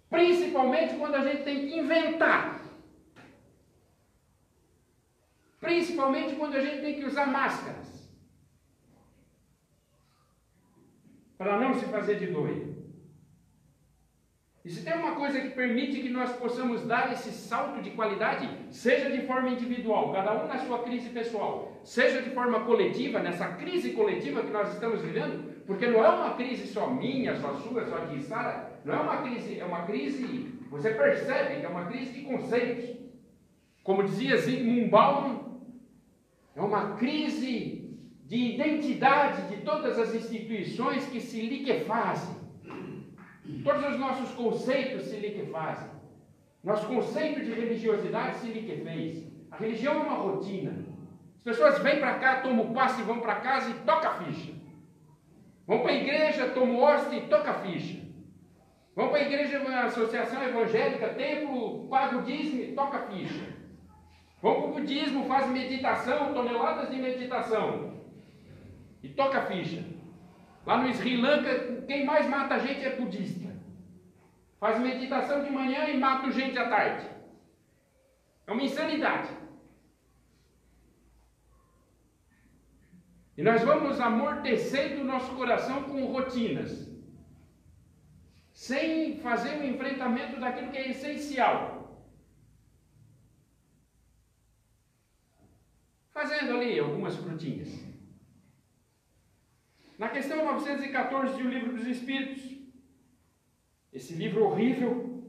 Principalmente quando a gente tem que inventar Principalmente quando a gente tem que usar máscaras. Para não se fazer de doido. E se tem uma coisa que permite que nós possamos dar esse salto de qualidade, seja de forma individual, cada um na sua crise pessoal, seja de forma coletiva, nessa crise coletiva que nós estamos vivendo, porque não é uma crise só minha, só sua, só de Sara, não é uma crise, é uma crise, você percebe que é uma crise de conceitos. Como dizia Zygmunt Bauman, é uma crise de identidade de todas as instituições que se liquefazem. Todos os nossos conceitos se liquefazem. Nosso conceito de religiosidade se liquefez. A religião é uma rotina. As pessoas vêm para cá, tomam o passe, vão para casa e toca a ficha. Vão para a igreja, tomam hóstia e toca a ficha. Vão para a igreja, uma associação evangélica, templo, paga o dízimo e toca a ficha. Vão para o budismo, faz meditação, toneladas de meditação. E toca a ficha. Lá no Sri Lanka, quem mais mata gente é budista. Faz meditação de manhã e mata gente à tarde. É uma insanidade. E nós vamos amortecendo o nosso coração com rotinas, sem fazer o enfrentamento daquilo que é essencial. fazendo ali algumas frutinhas. Na questão 914 de O Livro dos Espíritos, esse livro horrível,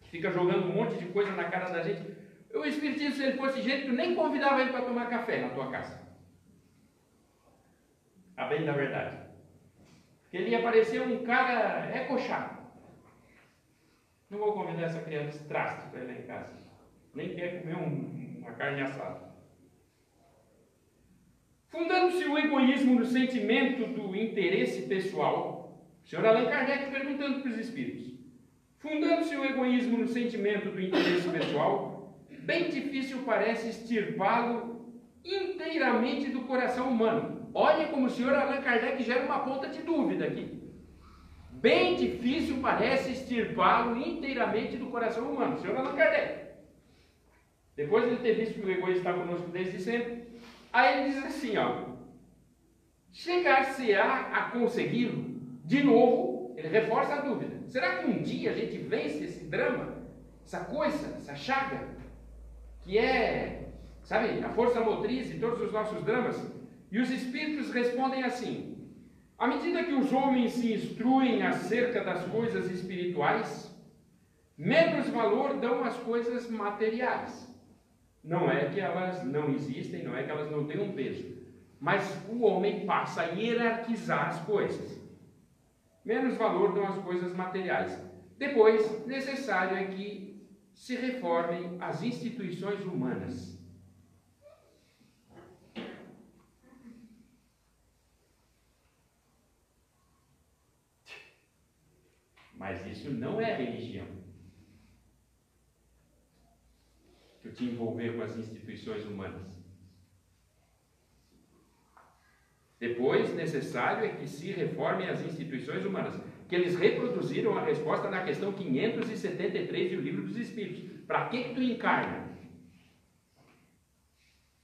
que fica jogando um monte de coisa na cara da gente. O Espiritismo, se ele fosse gente, tu nem convidava ele para tomar café na tua casa. A bem da verdade. Porque ele ia parecer um cara recochado. Não vou convidar essa criança traste para ele em casa. Nem quer comer um, uma carne assada. Fundando-se o egoísmo no sentimento do interesse pessoal, o senhor Allan Kardec perguntando para os espíritos: fundando-se o egoísmo no sentimento do interesse pessoal, bem difícil parece extirpá-lo inteiramente do coração humano. Olha como o senhor Allan Kardec gera uma ponta de dúvida aqui. Bem difícil parece extirpá-lo inteiramente do coração humano. Senhor Allan Kardec. Depois de ter visto que o egoísmo está conosco desde sempre, Aí ele diz assim, ó, chegar-se-á a consegui-lo, de novo, ele reforça a dúvida. Será que um dia a gente vence esse drama, essa coisa, essa chaga, que é, sabe, a força motriz de todos os nossos dramas? E os espíritos respondem assim: à medida que os homens se instruem acerca das coisas espirituais, menos valor dão às coisas materiais. Não é que elas não existem, não é que elas não um peso, mas o homem passa a hierarquizar as coisas. Menos valor dão as coisas materiais. Depois, necessário é que se reformem as instituições humanas. Mas isso não é religião. Te envolver com as instituições humanas. Depois, necessário é que se reformem as instituições humanas, que eles reproduziram a resposta na questão 573 do Livro dos Espíritos. Para que, que tu encarna?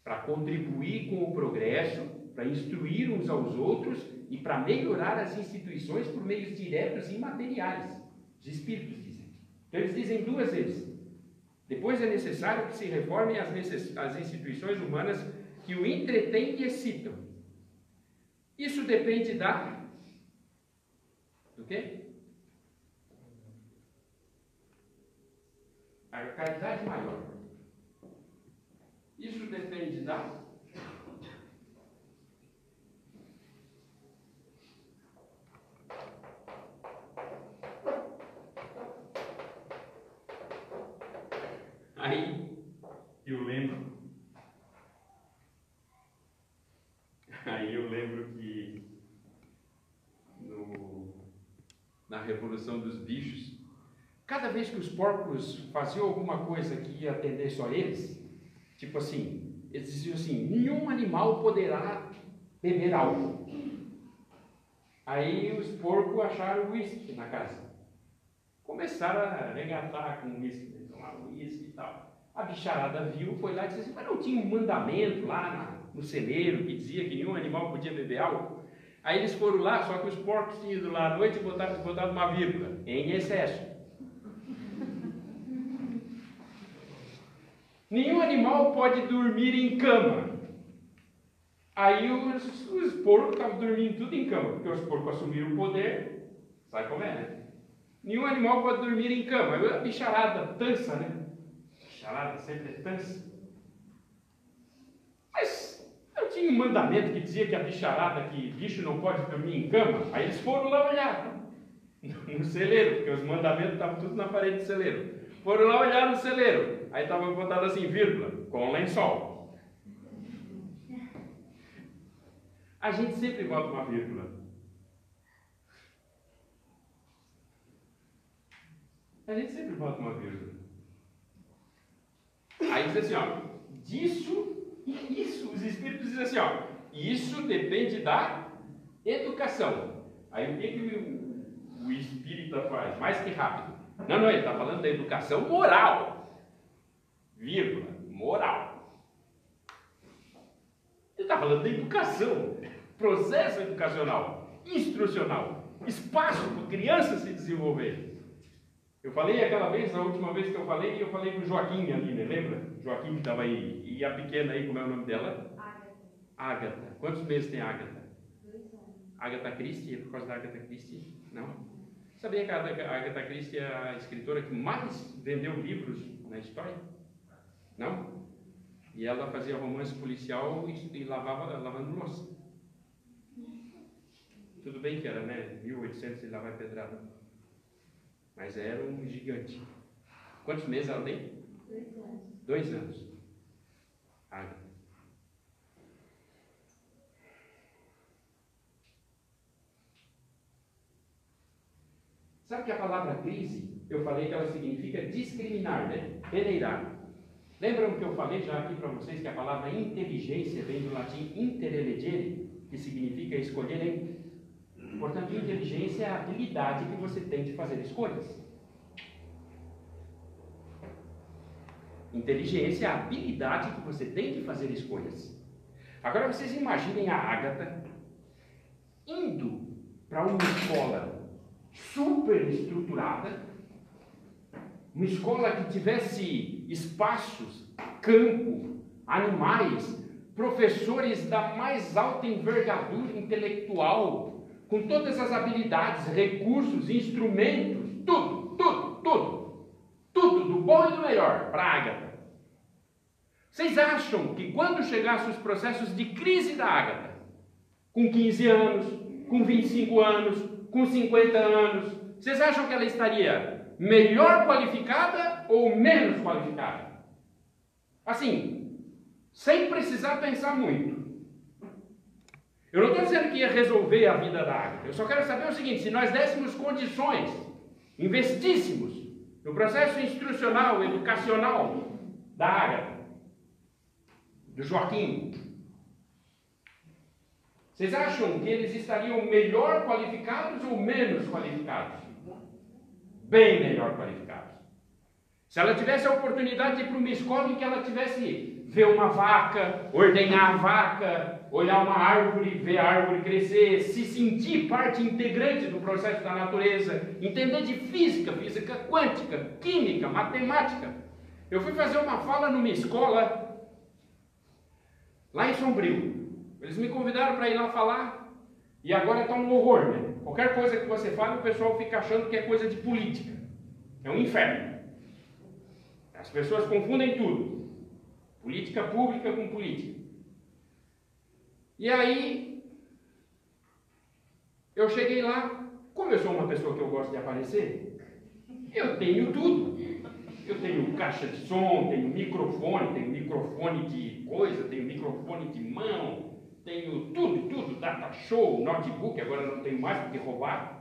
Para contribuir com o progresso, para instruir uns aos outros e para melhorar as instituições por meios diretos e materiais. Os Espíritos dizem. Então, eles dizem duas vezes: depois é necessário que se reformem as, as instituições humanas que o entretêm e excitam. Isso depende da. Do quê? A caridade maior. Isso depende da eu lembro. Aí eu lembro que no, na Revolução dos Bichos, cada vez que os porcos faziam alguma coisa que ia atender só eles, tipo assim, eles diziam assim: nenhum animal poderá beber álcool. Aí os porcos acharam uísque na casa. Começaram a regatar com uísque uísque e tal. A bicharada viu, foi lá e disse assim, mas não tinha um mandamento lá no celeiro que dizia que nenhum animal podia beber álcool? Aí eles foram lá, só que os porcos tinham ido lá à noite e botaram, botaram uma vírgula, em excesso. Nenhum animal pode dormir em cama. Aí os, os porcos estavam dormindo tudo em cama, porque os porcos assumiram o poder, sabe como é, né? Nenhum animal pode dormir em cama. A bicharada tansa, né? Charada sempre é tansa. Mas não tinha um mandamento que dizia que a bicharada, que bicho não pode dormir em cama? Aí eles foram lá olhar [LAUGHS] no celeiro, porque os mandamentos estavam tudo na parede do celeiro. Foram lá olhar no celeiro. Aí estava botado assim, vírgula, com lençol. A gente sempre bota uma vírgula. A gente sempre bota uma vírgula. Aí diz assim, ó, disso e isso, os espíritos dizem assim, ó, isso depende da educação. Aí o que, que o, o espírita faz? Mais que rápido. Não, não, ele está falando da educação moral. Vírgula, moral. Ele está falando da educação, processo educacional, instrucional, espaço para crianças se desenvolverem. Eu falei aquela vez, a última vez que eu falei, eu falei com o Joaquim ali, né? Lembra? Joaquim que estava aí. E a pequena aí, como é o nome dela? Agatha. Agatha. Quantos meses tem a Agatha? Dois anos. Agatha Christie, é por causa da Agatha Christie? Não? Sabia que a Agatha Christie é a escritora que mais vendeu livros na história? Não? E ela fazia romance policial e, e lavava, lavando louça. Tudo bem que era, né? 1800 e lá vai pedrada. Mas era um gigante. Quantos meses ela tem? Dois anos. Dois anos. Ágata. Sabe que a palavra crise, eu falei que ela significa discriminar, né? Peneirar. Lembram que eu falei já aqui para vocês que a palavra inteligência vem do latim interelegere, que significa escolher entre. Portanto, inteligência é a habilidade que você tem de fazer escolhas. Inteligência é a habilidade que você tem de fazer escolhas. Agora vocês imaginem a Ágata indo para uma escola super estruturada, uma escola que tivesse espaços, campo, animais, professores da mais alta envergadura intelectual, com todas as habilidades, recursos, instrumentos, tudo, tudo, tudo. Tudo do bom e do melhor para Ágata. Vocês acham que quando chegassem os processos de crise da Ágata, com 15 anos, com 25 anos, com 50 anos, vocês acham que ela estaria melhor qualificada ou menos qualificada? Assim, sem precisar pensar muito. Eu não estou dizendo que ia resolver a vida da Ágata. Eu só quero saber o seguinte: se nós dessemos condições, investíssemos no processo instrucional, educacional da Ágata, do Joaquim, vocês acham que eles estariam melhor qualificados ou menos qualificados? Bem melhor qualificados. Se ela tivesse a oportunidade de ir para uma escola em que ela tivesse ver uma vaca, ordenhar a vaca, olhar uma árvore, ver a árvore crescer, se sentir parte integrante do processo da natureza, entender de física, física quântica, química, matemática. Eu fui fazer uma fala numa escola lá em Sombrio. Eles me convidaram para ir lá falar e agora está um horror, né? Qualquer coisa que você fale, o pessoal fica achando que é coisa de política. É um inferno. As pessoas confundem tudo. Política pública com política. E aí, eu cheguei lá, como eu sou uma pessoa que eu gosto de aparecer, eu tenho tudo. Eu tenho caixa de som, tenho microfone, tenho microfone de coisa, tenho microfone de mão, tenho tudo, tudo, data show, notebook, agora não tenho mais porque roubaram.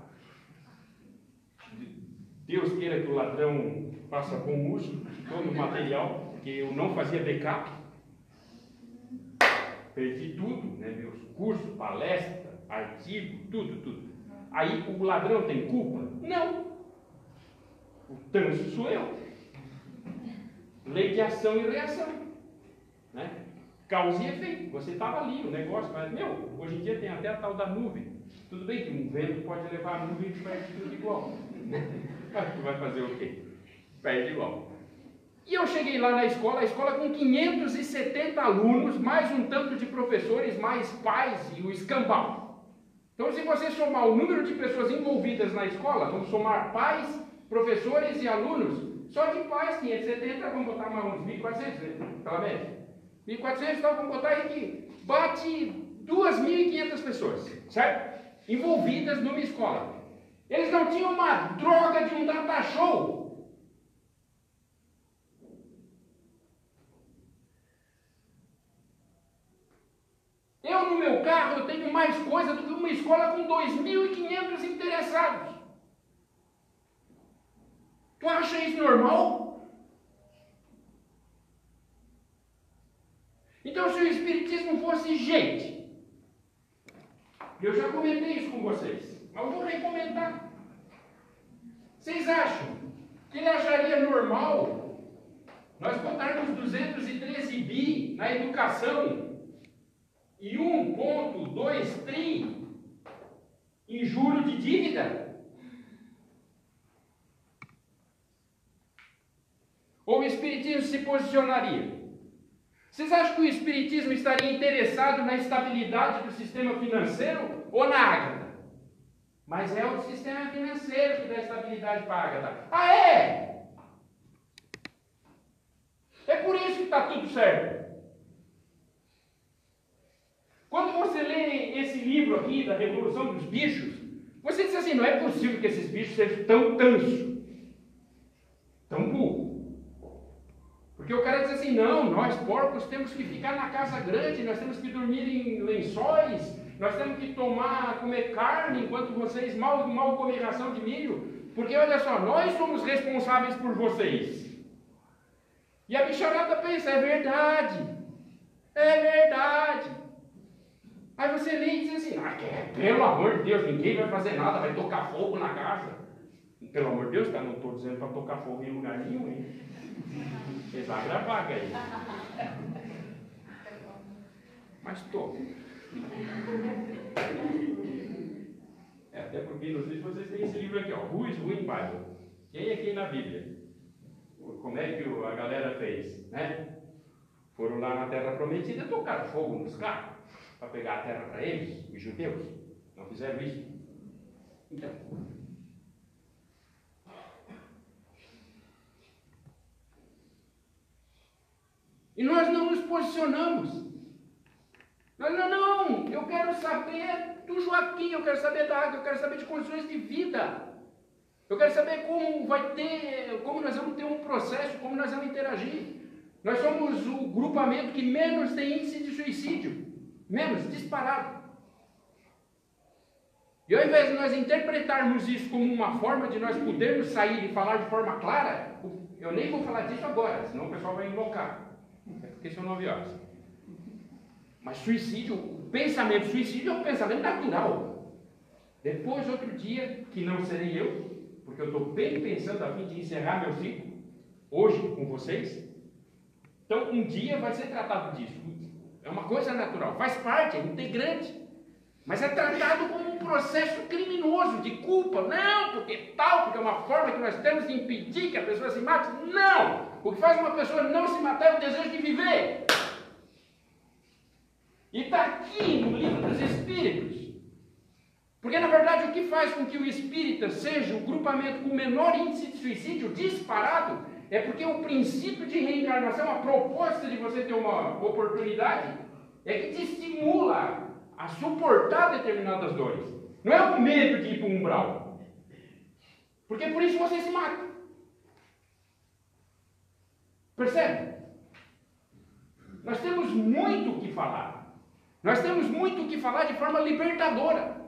Deus queira que o ladrão faça bom uso todo o material, porque eu não fazia backup. Perdi tudo, né? meus cursos, palestra, artigo, tudo, tudo. Aí o ladrão tem culpa? Não. O tanso sou eu. Lei de ação e reação. Né? Causa e efeito. Você estava ali, o negócio, mas, meu, hoje em dia tem até a tal da nuvem. Tudo bem que um vento pode levar a nuvem e perde tudo igual. [LAUGHS] Mas vai fazer o quê? Perde igual. E eu cheguei lá na escola, a escola com 570 alunos, mais um tanto de professores, mais pais e o escambau. Então, se você somar o número de pessoas envolvidas na escola, vamos somar pais, professores e alunos, só de pais 570, vamos botar mais uns 1.400, né? média. 1.400, então vamos botar aí que bate 2.500 pessoas, certo? Envolvidas numa escola. Eles não tinham uma droga de um data show Eu, no meu carro, eu tenho mais coisa do que uma escola com 2.500 interessados. Tu acha isso normal? Então, se o Espiritismo fosse gente, eu já comentei isso com vocês, mas eu vou recomendar. Vocês acham que ele acharia normal nós botarmos 213 bi na educação e 1,2 tri em juro de dívida? Ou o Espiritismo se posicionaria? Vocês acham que o Espiritismo estaria interessado na estabilidade do sistema financeiro ou na Ágata? Mas é o sistema financeiro que dá estabilidade para a Ágata. Ah, é? É por isso que está tudo certo. Quando você lê esse livro aqui da Revolução dos Bichos, você diz assim: não é possível que esses bichos sejam tão tanso, tão burro. Porque o cara diz assim não, nós porcos temos que ficar na casa grande, nós temos que dormir em lençóis, nós temos que tomar, comer carne, enquanto vocês mal, mal comem ração de milho, porque olha só, nós somos responsáveis por vocês. E a bicharada pensa: é verdade, é verdade. Aí você lê e diz assim: ah, pelo amor de Deus, ninguém vai fazer nada, vai tocar fogo na casa. Pelo amor de Deus, tá? não estou dizendo para tocar fogo em lugar nenhum, hein? A vaga aí. Mas estou. É, até porque sei se vocês têm esse livro aqui, ó, Who is Who in Bible? Quem é quem na Bíblia? Como é que a galera fez, né? Foram lá na Terra Prometida e tocaram fogo nos carros para pegar a terra para eles, os judeus. Não fizeram isso. Então, E nós não nos posicionamos. Nós, não, não, eu quero saber do Joaquim, eu quero saber da água, eu quero saber de condições de vida. Eu quero saber como vai ter, como nós vamos ter um processo, como nós vamos interagir. Nós somos o grupamento que menos tem índice de suicídio. Menos, disparado. E ao invés de nós interpretarmos isso como uma forma de nós podermos sair e falar de forma clara, eu nem vou falar disso agora, senão o pessoal vai invocar porque são nove horas. Mas suicídio, o pensamento suicídio é um pensamento natural. Depois, outro dia, que não serei eu, porque eu estou bem pensando a fim de encerrar meu ciclo, hoje com vocês. Então, um dia vai ser tratado disso. É uma coisa natural, faz parte, é integrante. Mas é tratado como um processo criminoso, de culpa. Não, porque tal, porque é uma forma que nós temos de impedir que a pessoa se mate. Não! O que faz uma pessoa não se matar é o desejo de viver. E está aqui no livro dos Espíritos. Porque, na verdade, o que faz com que o espírita seja o grupamento com menor índice de suicídio disparado é porque o princípio de reencarnação, a proposta de você ter uma oportunidade, é que te estimula a suportar determinadas dores. Não é o medo de ir para o umbral. Porque por isso você se mata. Percebe? Nós temos muito o que falar. Nós temos muito o que falar de forma libertadora,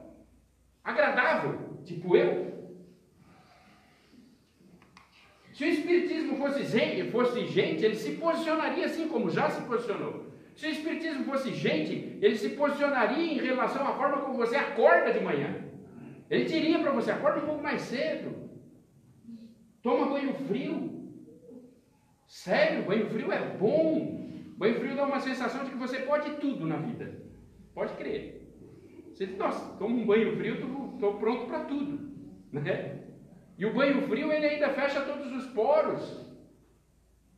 agradável, tipo eu. Se o Espiritismo fosse gente, fosse gente, ele se posicionaria assim como já se posicionou. Se o Espiritismo fosse gente, ele se posicionaria em relação à forma como você acorda de manhã. Ele diria para você: acorda um pouco mais cedo, toma banho frio, Sério, banho frio é bom. Banho frio dá uma sensação de que você pode tudo na vida. Pode crer. Você diz, nossa, toma um banho frio, estou pronto para tudo. Né? E o banho frio ele ainda fecha todos os poros.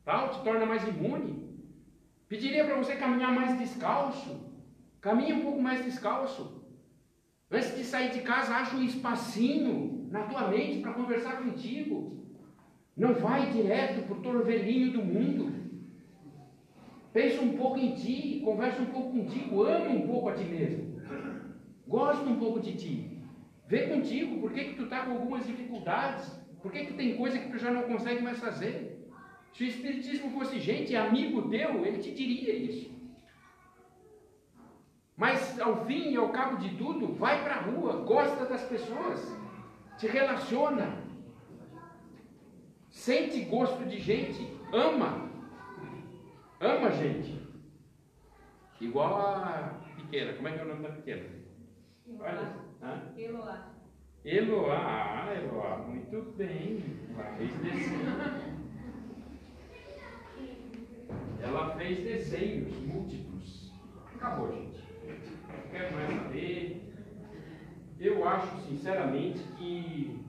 Tal, te torna mais imune. Pediria para você caminhar mais descalço. Caminhe um pouco mais descalço. Antes de sair de casa, acha um espacinho na tua mente para conversar contigo. Não vai direto para o torvelinho do mundo. Pensa um pouco em ti, conversa um pouco contigo, ama um pouco a ti mesmo. Gosta um pouco de ti. Vê contigo por que, que tu está com algumas dificuldades. Por que, que tem coisa que tu já não consegue mais fazer. Se o Espiritismo fosse gente, amigo teu, ele te diria isso. Mas ao fim e ao cabo de tudo, vai para a rua, gosta das pessoas, te relaciona, sente gosto de gente, ama, ama gente. Igual a pequena, como é que é o nome da pequena? Olha, Eloá. Eloá, ah, Eloá, muito bem. Ela fez desenhos. Ela fez desenhos múltiplos. Acabou, gente. Não quero mais saber. Eu acho, sinceramente, que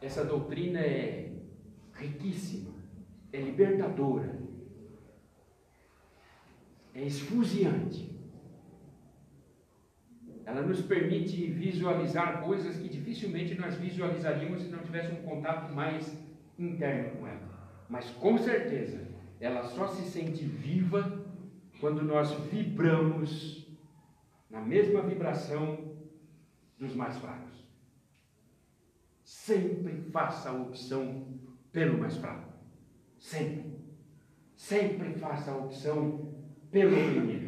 essa doutrina é riquíssima, é libertadora, é esfuziante. Ela nos permite visualizar coisas que dificilmente nós visualizaríamos se não tivéssemos um contato mais interno com ela. Mas com certeza, ela só se sente viva quando nós vibramos na mesma vibração dos mais fracos sempre faça a opção pelo mais fraco. Sempre. Sempre faça a opção pelo menino.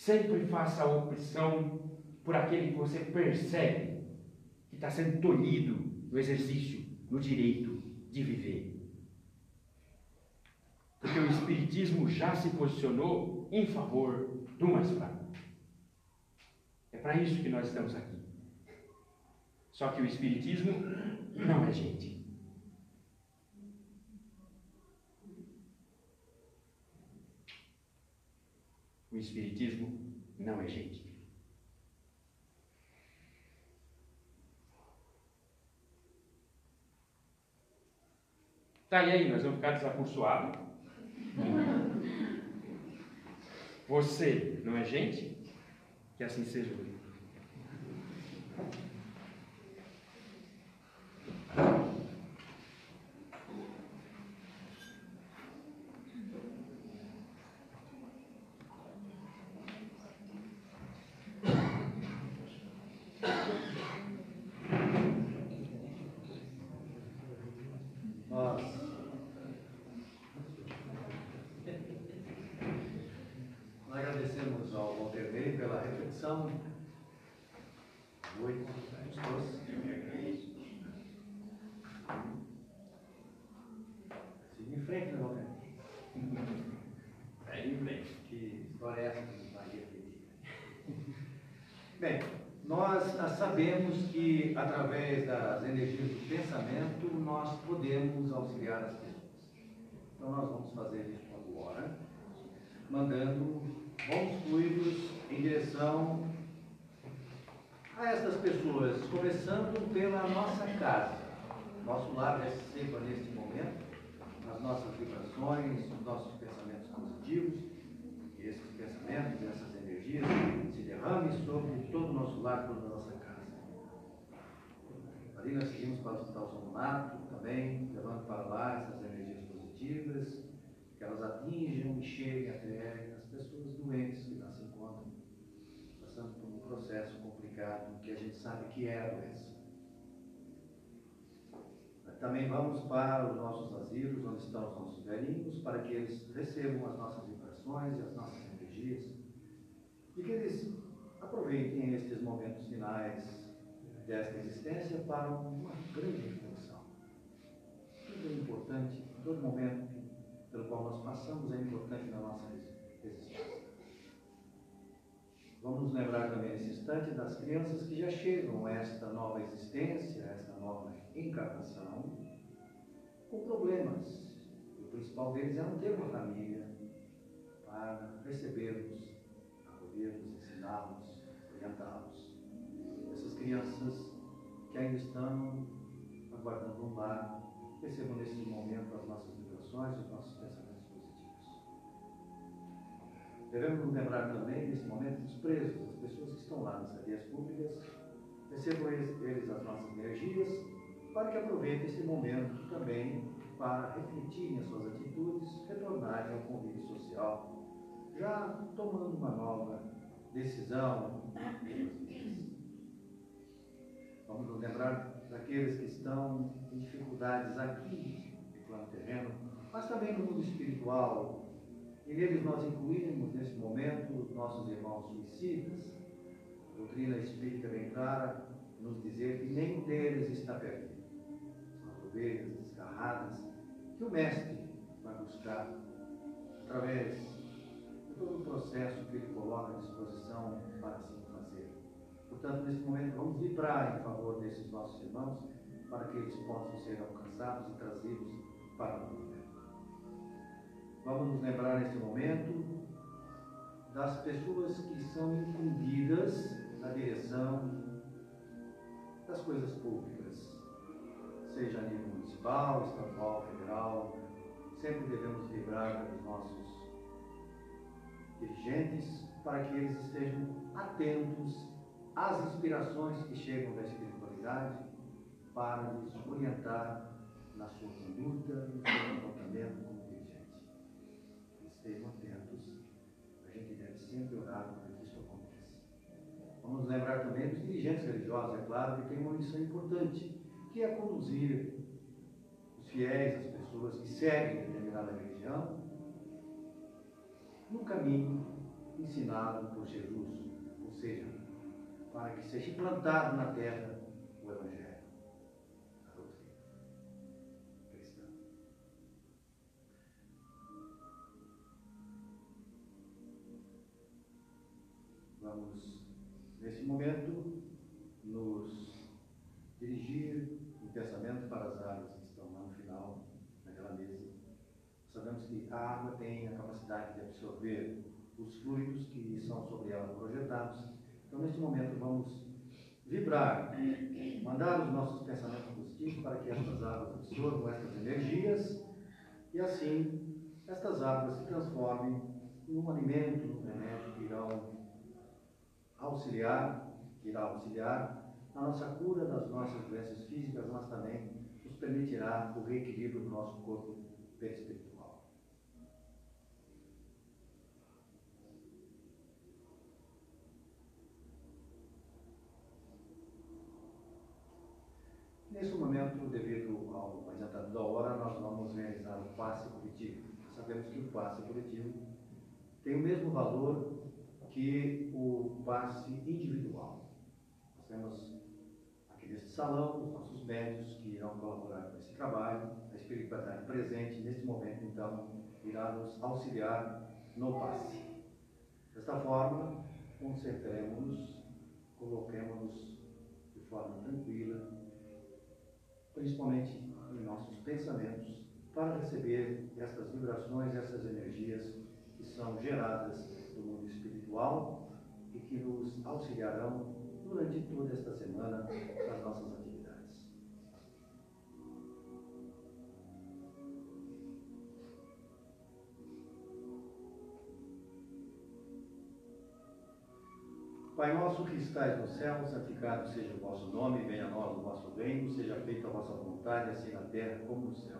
Sempre faça a opção por aquele que você percebe que está sendo tolhido no exercício, no direito de viver. Porque o Espiritismo já se posicionou em favor do mais fraco. É para isso que nós estamos aqui. Só que o Espiritismo não é gente. O Espiritismo não é gente. Tá, e aí, nós vamos ficar desacursoados? Você não é gente? Que assim seja. Nós nós agradecemos ao Walter Ney pela reflexão. Boa noite, gostoso. Siga em frente, né, Walter? Segue em frente. Que história é essa que Maria queria? Nós sabemos que através das energias do pensamento nós podemos auxiliar as pessoas. Então nós vamos fazer isso agora, mandando bons fluidos em direção a essas pessoas, começando pela nossa casa. Nosso lar receba neste momento as nossas vibrações, os nossos pensamentos positivos, e esses pensamentos, essas energias se derramem sobre todo o nosso lar, toda a nossa casa. Ali nós seguimos para o Hospital São Donato também, levando para lá essas energias positivas, que elas atinjam e cheguem até as pessoas doentes que lá se encontram, passando por um processo complicado que a gente sabe que é a doença. Também vamos para os nossos asilos, onde estão os nossos velhinhos, para que eles recebam as nossas vibrações e as nossas energias, e que eles aproveitem estes momentos finais desta existência para uma grande reflexão. Tudo é importante, todo momento pelo qual nós passamos é importante na nossa existência. Vamos lembrar também nesse instante das crianças que já chegam a esta nova existência, a esta nova encarnação, com problemas. O principal deles é não ter uma família para recebê-los, acolhê-los, ensiná-los, orientá-los. Essas crianças que ainda estão aguardando um lar, recebam nesse momento as nossas vibrações, os nossos pensamentos positivos. Devemos nos lembrar também, nesse momento, dos presos, das pessoas que estão lá nas cadeias públicas, recebam eles, eles as nossas energias, para que aproveitem esse momento também para refletirem as suas atitudes, retornarem ao convívio social, já tomando uma nova decisão. Vamos nos lembrar daqueles que estão em dificuldades aqui no plano terreno, mas também no mundo espiritual. E neles nós incluímos nesse momento os nossos irmãos suicidas. A doutrina espírita bem clara nos dizer que nenhum deles está perdido. São as ovelhas desgarradas que o Mestre vai buscar através todo o processo que ele coloca à disposição para assim fazer. Portanto, nesse momento, vamos vibrar em favor desses nossos irmãos para que eles possam ser alcançados e trazidos para o mundo. Vamos nos lembrar neste momento das pessoas que são incumbidas na direção das coisas públicas, seja a nível municipal, estadual, federal, sempre devemos vibrar pelos nossos dirigentes para que eles estejam atentos às inspirações que chegam da espiritualidade para nos orientar na sua conduta, no seu comportamento como dirigente. Estejam atentos, a gente deve sempre orar para que isso aconteça. Vamos lembrar também dos dirigentes religiosos, é claro, que têm uma missão importante, que é conduzir os fiéis, as pessoas que seguem determinada religião no caminho ensinado por Jesus, ou seja, para que seja implantado na terra o Evangelho, a doutrina cristã. Vamos, nesse momento, nos dirigir em pensamento para as águas que estão lá no final, naquela mesa. Sabemos que a água tem a capacidade de absorver os fluidos que são sobre ela projetados. Então, neste momento, vamos vibrar, mandar os nossos pensamentos positivos para que estas águas absorvam estas energias e assim estas águas se transformem num alimento, num remédio que irão auxiliar, que irá auxiliar na nossa cura das nossas doenças físicas, mas também nos permitirá o reequilíbrio do nosso corpo perispiritual. Nesse momento, devido ao adiantado da hora, nós vamos realizar o passe coletivo. Sabemos que o passe coletivo tem o mesmo valor que o passe individual. Nós temos aqui neste salão os nossos médios que irão colaborar com esse trabalho, a espiritualidade presente neste momento, então, irá nos auxiliar no passe. Desta forma, concentremos-nos, coloquemos-nos de forma tranquila, principalmente em nossos pensamentos, para receber essas vibrações, essas energias que são geradas do mundo espiritual e que nos auxiliarão durante toda esta semana nas nossas Pai nosso que estais no céu, santificado seja o vosso nome, venha a nós o vosso reino, seja feita a vossa vontade, assim na terra como no céu.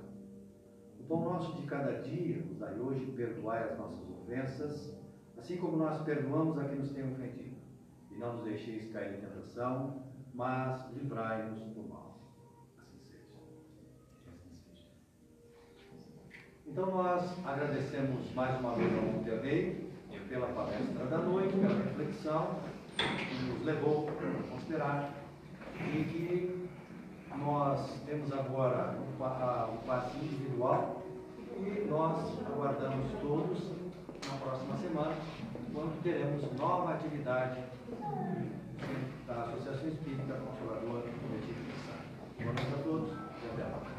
O pão nosso de cada dia nos dai hoje, perdoai as nossas ofensas, assim como nós perdoamos a quem nos tem ofendido. E não nos deixeis cair em tentação, mas livrai-nos do mal. Assim seja. Assim. Então nós agradecemos mais uma vez ao Monterrey pela palestra da noite, pela reflexão que nos levou a considerar e que nós temos agora o, a, passe individual e nós aguardamos todos na próxima semana, quando teremos nova atividade da Associação Espírita Controladora do Cometido de Sá. Boa noite a todos e até lá.